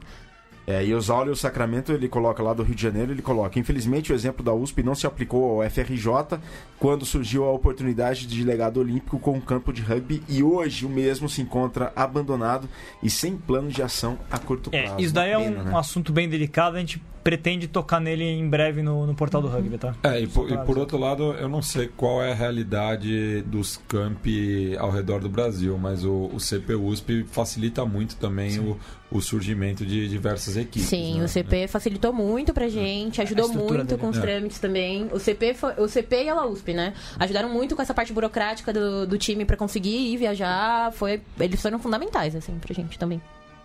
É, e o Zaulio Sacramento, ele coloca lá do Rio de Janeiro, ele coloca, infelizmente o exemplo da USP não se aplicou ao FRJ quando surgiu a oportunidade de legado olímpico com um campo de rugby e hoje o mesmo se encontra abandonado e sem plano de ação a curto É, prazo. isso daí é um, Pena, né? um assunto bem delicado, a gente pretende tocar nele em breve no, no portal do rugby, tá? É, e por, Só e por outro lado, eu não sei qual é a realidade dos campi ao redor do Brasil, mas o, o CP USP facilita muito também o, o surgimento de diversas equipes. Sim, né? o CP facilitou muito pra gente, ajudou muito dele. com os É. trâmites também. O CP, foi- o CP e a USP, né? Ajudaram muito com essa parte burocrática do, do time pra conseguir ir viajar. Foi, eles foram fundamentais, assim, pra gente também.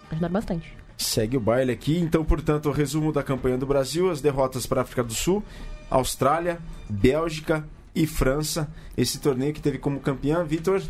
Ajudaram bastante. Segue o baile aqui, então, portanto, o resumo da campanha do Brasil, as derrotas para a África do Sul, Austrália, Bélgica e França. Esse torneio que teve como campeã, Vitor,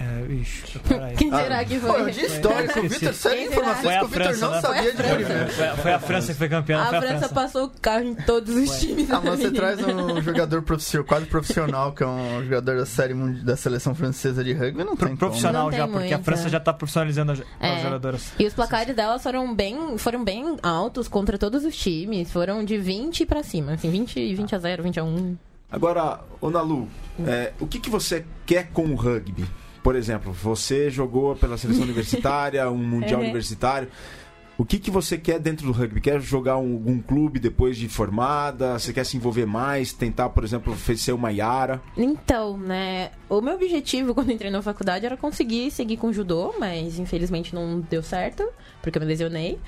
É, ixi. Quem Ah, será que Pô, foi? de histórico, o Vitor, sério informações Foi a que o Vitor França, não né? sabia de Foi a rugby. Foi, foi a França que foi campeã, A França passou o carro em todos os times. Ah, mas você traz um jogador profissional, quase profissional, que é um jogador da série da seleção francesa de rugby, não tem profissional Não tem já, porque a França já tá profissionalizando as, É. jogadoras. E os placares delas foram bem, foram bem altos contra todos os times. Foram de 20 pra cima. Assim, 20, 20 a 0, 20 a 1. Agora, ô Nalu, é, o que, que você quer com o rugby? Por exemplo, você jogou pela seleção universitária, um mundial Uhum. universitário. O que, que você quer dentro do rugby? Quer jogar um, algum clube depois de formada? Você quer se envolver mais? Tentar, por exemplo, ser uma Yara? Então, né, o meu objetivo quando entrei na faculdade era conseguir seguir com judô, mas infelizmente não deu certo, porque eu me lesionei.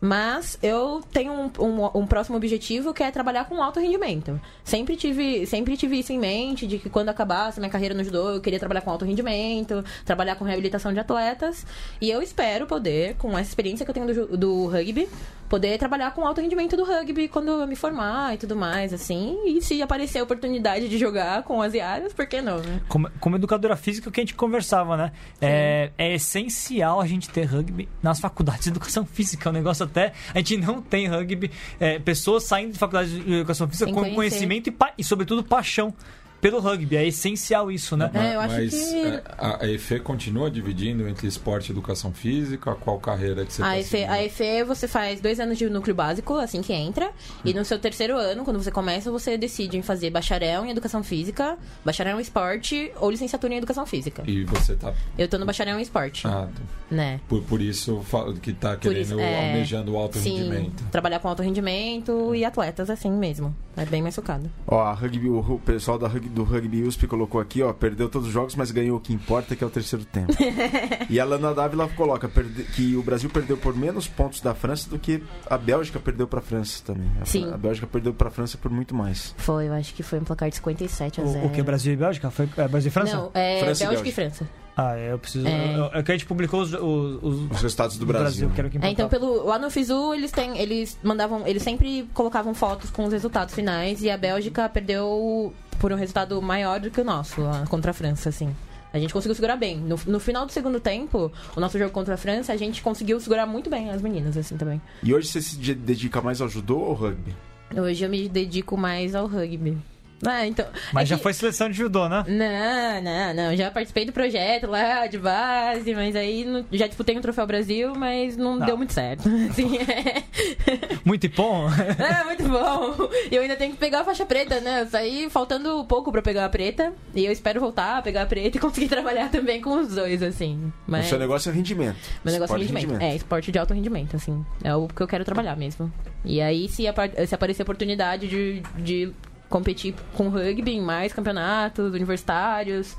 Mas eu tenho um, um- um próximo objetivo que é trabalhar com alto rendimento. Sempre tive, sempre tive isso em mente, de que quando acabasse minha carreira no judô, eu queria trabalhar com alto rendimento, trabalhar com reabilitação de atletas. E eu espero poder, com essa experiência que eu tenho do, do rugby, poder trabalhar com alto rendimento do rugby quando eu me formar e tudo mais, assim. E se aparecer a oportunidade de jogar com as Iaras, por que não, né? Como, como educadora física, o que a gente conversava, né? É, é essencial a gente ter rugby nas faculdades de educação física. É um negócio até. A gente não tem rugby. é, pessoas saindo de faculdade de educação física Sem com conhecer. conhecimento e, e, sobretudo, paixão pelo rugby. É essencial isso, né? É, eu acho Mas que- é, a, a EFE continua dividindo entre esporte e educação física? Qual carreira que você A tá EFE, seguindo? a EFE você faz dois anos de núcleo básico, assim que entra. E no seu terceiro ano, quando você começa, você decide em fazer bacharel em educação física, bacharel em esporte ou licenciatura em educação física. E você tá. Eu tô no bacharel em esporte, ah, né? por, por isso que tá querendo, isso, é, almejando o alto Sim, rendimento. trabalhar com alto rendimento e atletas assim mesmo. É bem mais focado. Ó, a rugby, o, o pessoal da rugby, do Rugby USP colocou aqui, ó, perdeu todos os jogos, mas ganhou o que importa, que é o terceiro tempo. e a Lana Dávila coloca que o Brasil perdeu por menos pontos da França do que a Bélgica perdeu pra França também. A, Sim. a Bélgica perdeu pra França por muito mais. Foi, eu acho que foi um placar de 57 a 0. O, o que? Brasil e Bélgica? Foi é, Brasil e França? Não, é França e Bélgica e Bélgica. França. Ah, é, eu preciso. É. eu- É que a gente publicou os, os, os- Os resultados do Brasil. que era o que É, então pelo lá no Fizu eles têm eles mandavam eles sempre colocavam fotos com os resultados finais e a Bélgica perdeu por um resultado maior do que o nosso lá contra a França assim. A gente conseguiu segurar bem. No, no final do segundo tempo, o nosso jogo contra a França, a gente conseguiu segurar muito bem as meninas, assim, também. E hoje você se de- dedica mais ao judô ou ao rugby? Hoje eu me dedico mais ao rugby. Ah, então, Mas é já que- foi seleção de judô, né? Não, não, não. Já participei do projeto lá de base, mas aí não- já disputei um troféu Brasil, mas não, Não. deu muito certo. Assim, é. Muito ipom. É, muito bom. E eu ainda tenho que pegar a faixa preta, né? Eu saí faltando pouco pra pegar a preta. E eu espero voltar a pegar a preta e conseguir trabalhar também com os dois, assim. Mas O seu negócio é rendimento. meu negócio é Esporte rendimento. É, esporte de alto rendimento, assim. É o que eu quero trabalhar mesmo. E aí, se, apa- se aparecer a oportunidade de, de competir com rugby em mais campeonatos universitários,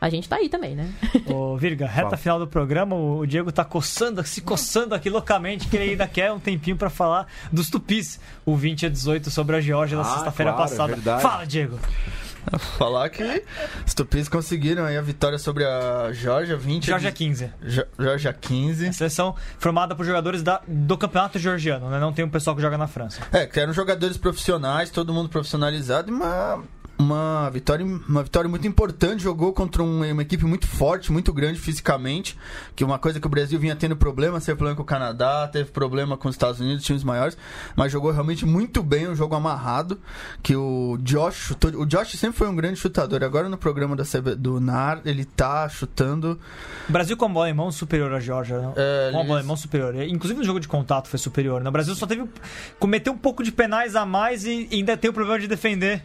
a gente tá aí também, né? Ô, Virga, reta Fala. final do programa, o Diego tá coçando, se coçando aqui loucamente, que ele ainda quer um tempinho pra falar dos tupis, o 20 a 18 sobre a Geórgia na Ah, sexta-feira claro, é passada. verdade. Fala, Diego. Falar que os Tupis conseguiram aí a vitória sobre a Georgia 20. Geórgia 15. Jo- Georgia 15. Seleção formada por jogadores da- do campeonato georgiano, né? Não tem um pessoal que joga na França. É, que eram jogadores profissionais, todo mundo profissionalizado, e uma, vitória, uma vitória muito importante. Jogou contra um- uma equipe muito forte, muito grande fisicamente, que uma coisa que o Brasil vinha tendo problema, teve problema com o Canadá, teve problema com os Estados Unidos, times maiores, mas jogou realmente muito bem, um jogo amarrado, que o Josh chutou, o Josh sempre foi um grande chutador, agora no programa da CB do NAR, ele tá chutando O Brasil com a bola em mão superior à Geórgia, né? É, com a bola eles- em mão superior. Inclusive no jogo de contato foi superior. né? O Brasil só teve. cometeu um pouco de penais a mais e ainda tem o problema de defender.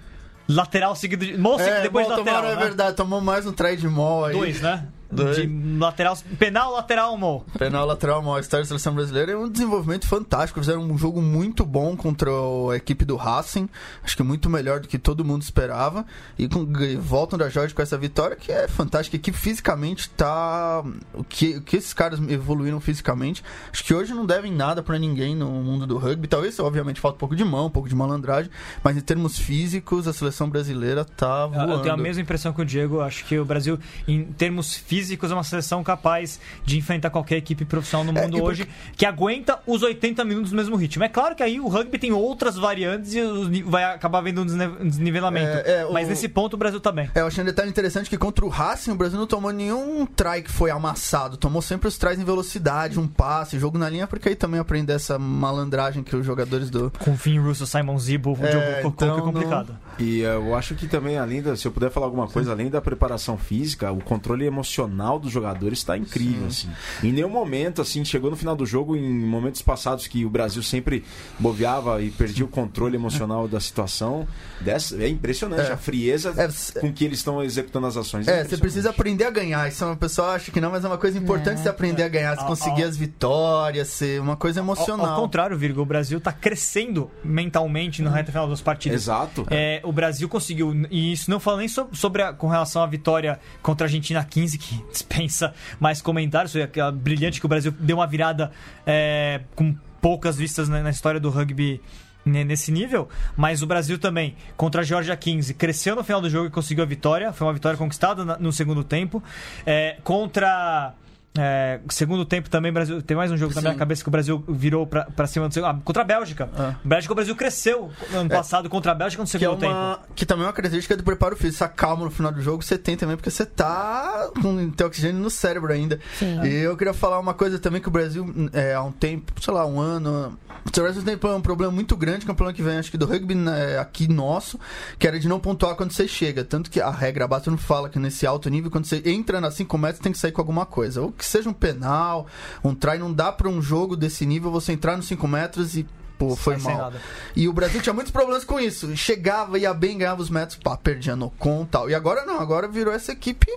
Lateral seguido de. Mão seguido depois bom, de lateral. tomaram, né? é verdade, tomou mais um try de mall aí. Dois, né? Dois. De lateral. Penal, lateral, mão. Penal lateral, mal história da seleção brasileira é um desenvolvimento fantástico. Fizeram um jogo muito bom contra a equipe do Racing. Acho que muito melhor do que todo mundo esperava. E, com, e voltam da Jorge com essa vitória, que é fantástica. A equipe fisicamente tá. O que, o que esses caras evoluíram fisicamente. Acho que hoje não devem nada pra ninguém no mundo do rugby. Talvez, obviamente, falta um pouco de mão, um pouco de malandragem. Mas em termos físicos, a seleção brasileira tá voando. Eu tenho a mesma impressão que o Diego. Acho que o Brasil, em termos físicos, é uma seleção capaz de enfrentar qualquer equipe profissional no É, mundo por- hoje que aguenta os 80 minutos no mesmo ritmo. É claro que aí o rugby tem outras variantes e vai acabar vendo um desnivelamento. É, é, o- Mas nesse ponto o Brasil tá bem. É, eu achei um detalhe interessante que contra o Racing o Brasil não tomou nenhum try que foi amassado. Tomou sempre os tries em velocidade, um passe, jogo na linha, porque aí também aprende essa malandragem que os jogadores do. Com o Finn Russo, Simon Zibo, o É, jogo ficou então ficou complicado. E eh, eu acho que também, além da. Se eu puder falar alguma coisa, além da preparação física, o controle emocional dos jogadores está incrível, assim. Em nenhum momento, assim, chegou no final do jogo, em momentos passados que o Brasil sempre bobeava e perdia o controle emocional da situação. Dessa, é impressionante É. a frieza É, com que eles estão executando as ações. É, você impressionante. precisa aprender a ganhar. Isso é uma pessoa acha que não, mas é uma coisa importante É. você aprender a ganhar, você Ao- conseguir ao- as vitórias, ser uma coisa Ao, emocional. ao contrário, Virgo, o Brasil tá crescendo mentalmente no reta final das partidas. Exato. É, o Brasil conseguiu, e isso não falo nem so- sobre a- com relação à vitória contra a Argentina 15, que dispensa mais comentários, foi aquela brilhante que o Brasil deu uma virada é, com poucas vistas na, na história do rugby ne- nesse nível, mas o Brasil também, contra a Georgia 15, cresceu no final do jogo e conseguiu a vitória, foi uma vitória conquistada no segundo tempo. É, contra. É, segundo tempo também, Brasil. Tem mais um jogo na minha Sim. cabeça que o Brasil virou pra, pra cima do segundo. Ah, contra a Bélgica. Ah. Bélgica, o Brasil cresceu no ano É. passado contra a Bélgica no Que, é segundo tempo. uma, que também é uma característica do preparo físico. Essa calma no final do jogo você tem também, porque você tá com tem oxigênio no cérebro ainda. Sim. E eu queria falar uma coisa também que o Brasil, é, há um tempo, sei lá, um ano. O Brasil tem um problema muito grande, que é um problema que vem, acho que do rugby né, aqui nosso, que era de não pontuar quando você chega. Tanto que a regra a não fala que nesse alto nível, quando você entra nas 5 metros, tem que sair com alguma coisa. Ou que seja um penal, um try, não dá pra um jogo desse nível você entrar nos 5 metros e. Pô, foi Sai sem mal. E o Brasil tinha muitos problemas com isso. Chegava, ia bem, ganhava os metros, pá, perdia no com tal. E agora não, agora virou essa equipe.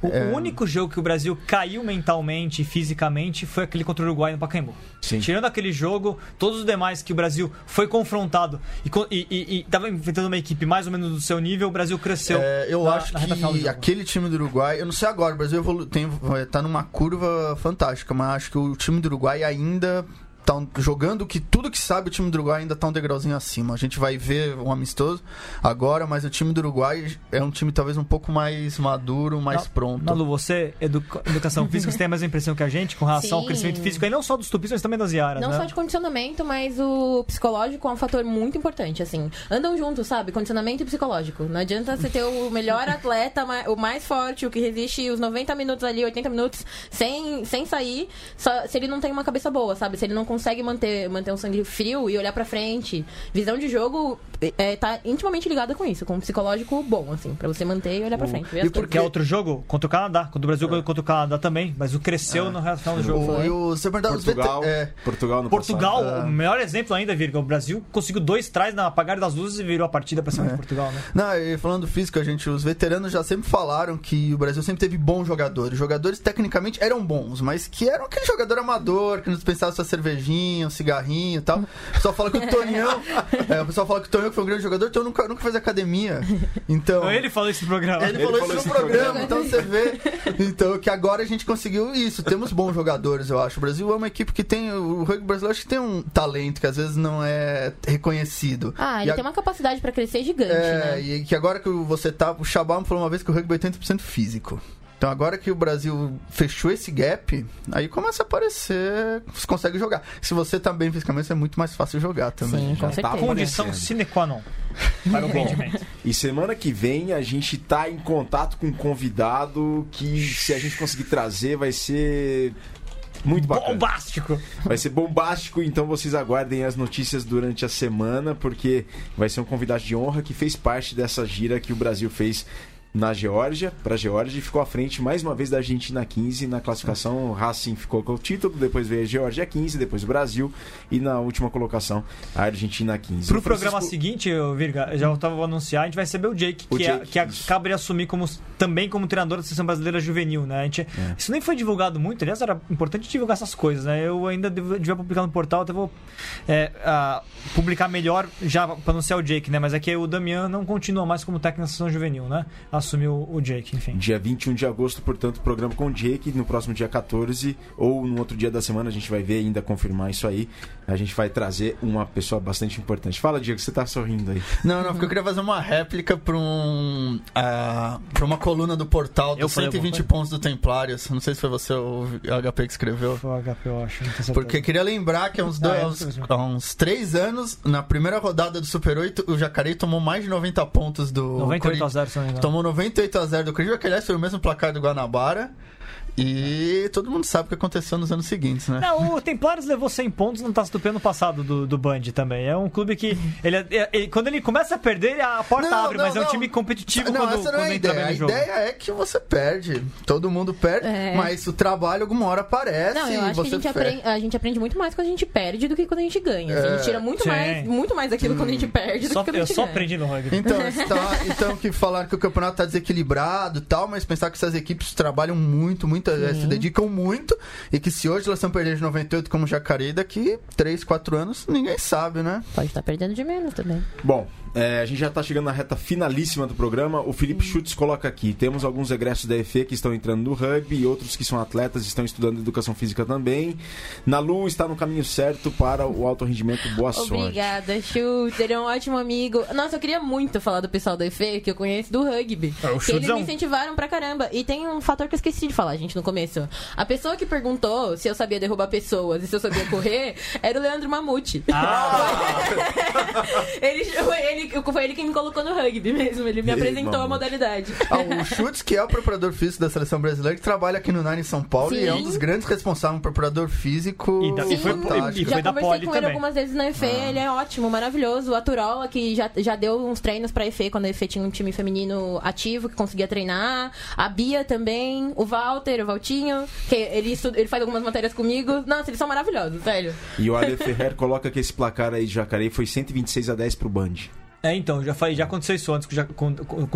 O, É. o único jogo que o Brasil caiu mentalmente e fisicamente foi aquele contra o Uruguai no Pacaembu. Sim. Tirando aquele jogo, todos os demais que o Brasil foi confrontado e, co- e, e, e tava enfrentando uma equipe mais ou menos do seu nível, o Brasil cresceu. É, eu na- acho na que aquele time do Uruguai, eu não sei agora, o Brasil evolu tem, tá numa curva fantástica, mas acho que o time do Uruguai ainda tá jogando que tudo que sabe o time do Uruguai ainda tá um degrauzinho acima. A gente vai ver um amistoso agora, mas o time do Uruguai é um time talvez um pouco mais maduro, mais Na- pronto. Nalu, você, educa- educação física, você tem a mesma impressão que a gente com relação ao Sim. crescimento físico, e não só dos tupis, mas também das Iaras, Não né? só de condicionamento, mas o psicológico é um fator muito importante, assim. Andam juntos, sabe? Condicionamento e psicológico. Não adianta você ter o melhor atleta, o mais forte, o que resiste os 90 minutos ali, 80 minutos, sem, sem sair, só- se ele não tem uma cabeça boa, sabe? Se ele não consegue manter, manter um sangue frio e olhar pra frente. Visão de jogo é, tá intimamente ligada com isso, com um psicológico bom, assim, pra você manter e olhar pra frente. e por coisas. Que é outro jogo contra o Canadá. Contra o Brasil contra o Canadá também. Mas o cresceu no final do jogo. O, e o, perguntar os Portugal, é, Portugal no Portugal, passado. o melhor exemplo ainda, Virga. O Brasil conseguiu dois trás na apagar das luzes e virou a partida pra cima de Portugal, né? Não, e falando do físico, a gente, os veteranos já sempre falaram que o Brasil sempre teve bons jogadores. Jogadores tecnicamente eram bons, mas que eram aquele jogador amador, que não dispensava sua cervejinha, um cigarrinho e tal. O pessoal fala que o Tonhão. é, o pessoal fala que o Tonhão que foi um grande jogador, o Tonhão nunca, nunca fez academia. Então. Então ele falou isso no programa. Ele, Ele falou, falou isso no no programa, então você vê. Então, que agora a gente conseguiu isso. Temos bons jogadores, eu acho. O Brasil é uma equipe que tem. O rugby brasileiro acho que tem um talento que às vezes não é reconhecido. Ah, E ele a- tem uma capacidade pra crescer gigante, É, né? e que agora que você tá. O Shabam falou uma vez que o rugby é 80% físico. Então agora que o Brasil fechou esse gap, aí começa a aparecer. Você consegue jogar. Se você tá bem fisicamente, é muito mais fácil jogar também. Sim, com tá. Condição sine qua non para o rendimento. E semana que vem a gente tá em contato com um convidado que, se a gente conseguir trazer, vai ser muito bacana. Bombástico. Vai ser bombástico, então vocês aguardem as notícias durante a semana, porque vai ser um convidado de honra que fez parte dessa gira que o Brasil fez na Geórgia, para a Geórgia, e ficou à frente mais uma vez da Argentina 15 na classificação. O Racing ficou com o título, depois veio a Geórgia 15, depois o Brasil e na última colocação a Argentina 15. Pro O programa Francisco- seguinte, ô, Virga, já tava vou anunciar, a gente vai receber o Jake, O que, é- Jake, que isso. acaba de assumir como, também como treinador da seleção brasileira juvenil, né? A gente, Isso nem foi divulgado muito, aliás, era importante divulgar essas coisas, né? Eu ainda devo- devia publicar no portal, até vou é, ah, publicar melhor já pra anunciar o Jake, né? Mas é que o Damian não continua mais como técnico da seleção juvenil, né? Assumiu o Jake, enfim. Dia 21 de agosto, portanto, programa com o Jake. No próximo dia 14 ou no outro dia da semana, a gente vai ver ainda confirmar isso aí. A gente vai trazer uma pessoa bastante importante. Fala, Diego, você tá sorrindo aí. Não, não, porque eu queria fazer uma réplica pra, um, ah, pra uma coluna do portal dos falei 120 alguma pontos do Templários. Não sei se foi você ou o HP que escreveu. Foi o HP, eu acho. Porque queria lembrar que há uns, Ah, dois, é, há uns, há uns três anos, na primeira rodada do Super 8, o Jacareí tomou mais de 90 pontos do 98 a Corinthians. 0, se não me engano. Tomou 98 a 0 do Corinthians, que aliás foi o mesmo placar do Guanabara. E todo mundo sabe o que aconteceu nos anos seguintes, né? Não, o Templários levou 100 pontos no Taça do P no passado do, do Band também. É um clube que. Ele, é- ele- quando ele começa a perder, a porta Não, abre, não, mas é um não. time competitivo não, quando, essa não quando é a entra ideia. bem A no jogo. ideia é que você perde. Todo mundo perde, É. mas o trabalho alguma hora aparece Não, eu e acho que a gente, aprende, a gente aprende muito mais quando a gente perde do que quando a gente ganha. assim, a gente tira muito Sim. mais, muito mais daquilo quando a gente perde do Só, que quando a eu gente só ganha. aprendi no rugby. Então, está- então que falaram que o campeonato tá desequilibrado e tal, mas pensar que essas equipes trabalham muito, muito, eh, se dedicam muito, e que se hoje elas estão perdendo de 98 como Jacareí, daqui 3, 4 anos, ninguém sabe, né? Pode estar perdendo de menos também. Bom, é, a gente já está chegando na reta finalíssima do programa. O Felipe Schutz coloca aqui: temos alguns egressos da EFE que estão entrando no rugby e outros que são atletas e estão estudando educação física também. Nalu está no caminho certo para o alto rendimento. Boa sorte. Obrigada, Schultz. Ele é um ótimo amigo. Nossa, eu queria muito falar do pessoal da EFE, que eu conheço do rugby. É, o que eles é me incentivaram pra caramba. E tem um fator que eu esqueci de falar, gente, no começo. A pessoa que perguntou se eu sabia derrubar pessoas e se eu sabia correr era o Leandro Mamute. ele, foi, ele, foi ele quem me colocou no rugby mesmo. Ele me Ei, apresentou a modalidade. Ah, o Schutz, que é o preparador físico da seleção brasileira, que trabalha aqui no Nine em São Paulo e é um Sim. dos grandes responsáveis, um preparador físico. E da- e foi- fantástico. e Já foi da conversei Poli com ele também. algumas vezes na EFE, Ah. ele é ótimo, maravilhoso. O Aturola, que já, já deu uns treinos pra EFE quando a EFE tinha um time feminino ativo que conseguia treinar. A Bia também, o Walter, o Valtinho, que ele, estu- ele faz algumas matérias comigo. Nossa, eles são maravilhosos, velho. E o Ale Ferrer coloca que esse placar aí de Jacareí foi 126 a 10 pro Band. É, então, já, falei, já aconteceu isso antes, já,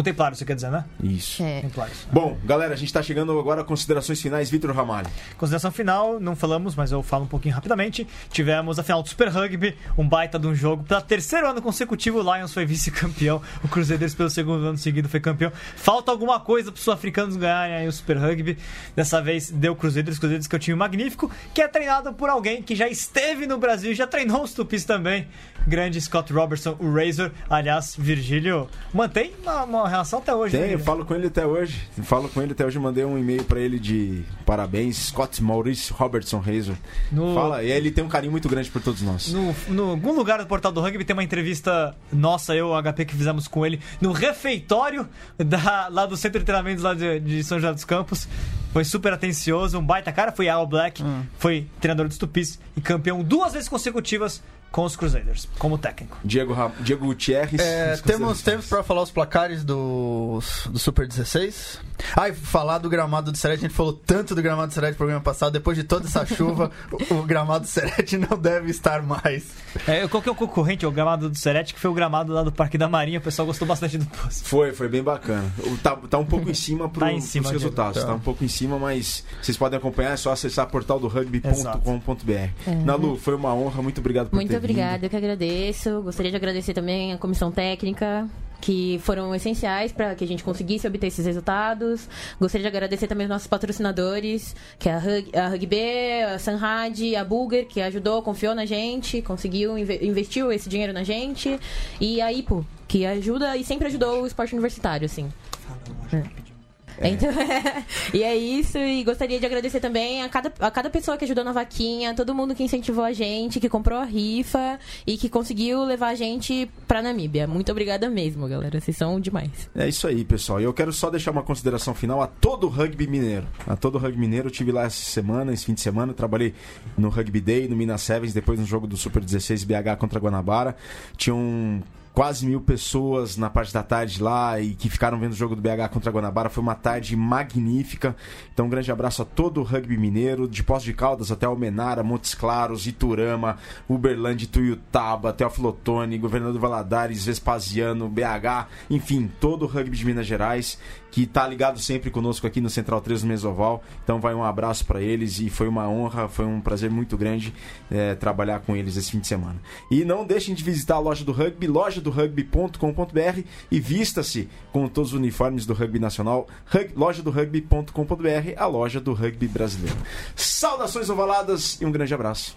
Templários, você quer dizer, né? Isso. É. Templários. Bom, galera, a gente está chegando agora a considerações finais. Vitor Ramalho. Consideração final, não falamos, mas eu falo um pouquinho rapidamente. Tivemos a final do Super Rugby, um baita de um jogo. Pela terceiro ano consecutivo, o Lions foi vice-campeão. O Crusaders, pelo segundo ano seguido, foi campeão. Falta alguma coisa para os sul-africanos ganharem aí o Super Rugby. Dessa vez deu Crusaders, Crusaders que é um time magnífico, que é treinado por alguém que já esteve no Brasil, já treinou os Tupis também. Grande Scott Robertson, o Razor. Aliás, Virgílio mantém uma, uma relação até hoje. Tem, né, eu falo com ele até hoje. Eu falo com ele até hoje, mandei um e-mail pra ele de parabéns, Scott Maurice Robertson Razor. No- Fala, e ele tem um carinho muito grande por todos nós. No, no algum lugar do portal do rugby tem uma entrevista nossa, eu, o HP, que fizemos com ele no refeitório da, lá do centro de treinamentos lá de, de São José dos Campos. Foi super atencioso, um baita cara, foi Al Black, Hum. foi treinador dos Tupis e campeão duas vezes consecutivas com os Crusaders, como técnico. Diego, Ra- Diego Gutierrez. É, temos tempos pra falar os placares do, do Super 16. Ah, e falar do gramado do Serete. A gente falou tanto do gramado do Serete no programa passado. Depois de toda essa chuva, o, o gramado do Serete não deve estar mais. É, eu coloquei o concorrente, o gramado do Serete, que foi o gramado lá do Parque da Marinha, o pessoal gostou bastante do post. Foi, foi bem bacana. O- Tá, tá um pouco em cima pro, Tá em cima, pros resultados. Diego. Tá. Tá. um pouco em cima, mas vocês podem acompanhar, é só acessar portal do rugby.com.br. Nalu, foi uma honra, muito obrigado por Muito ter obrigada, eu que agradeço. Gostaria de agradecer também a comissão técnica, que foram essenciais para que a gente conseguisse obter esses resultados. Gostaria de agradecer também os nossos patrocinadores, que é a, a Rugby, a Sanhad, a Bulger, que ajudou, confiou na gente, conseguiu, inve- investiu esse dinheiro na gente. E a IPO, que ajuda e sempre ajudou o esporte universitário, assim. Então, e é isso, e gostaria de agradecer também a cada, a cada pessoa que ajudou na vaquinha, todo mundo que incentivou a gente, que comprou a rifa e que conseguiu levar a gente pra Namíbia. Muito obrigada mesmo, galera. Vocês são demais. É isso aí, pessoal. E eu quero só deixar uma consideração final a todo o rugby mineiro. A todo o rugby mineiro, eu tive lá essa semana, esse fim de semana, trabalhei no Rugby Day, no Minas Sevens, depois no jogo do Super 16 BH contra Guanabara. Tinham quase mil pessoas na parte da tarde lá e que ficaram vendo o jogo do BH contra Guanabara. Foi uma tarde magnífica. Então, um grande abraço a todo o rugby mineiro, de Poços de Caldas até Almenara, Montes Claros, Iturama, Uberlândia, Tuiutaba, Teófilo Otoni, Governador Valadares, Vespasiano, BH, enfim, todo o rugby de Minas Gerais que tá ligado sempre conosco aqui no Central 3 do Mesoval. Então vai um abraço para eles e foi uma honra, foi um prazer muito grande eh, trabalhar com eles esse fim de semana. E não deixem de visitar a loja do rugby, loja do rugby.com.br e vista-se com todos os uniformes do rugby nacional, rug, loja do rugby.com.br, a loja do rugby brasileiro. Saudações ovaladas e um grande abraço.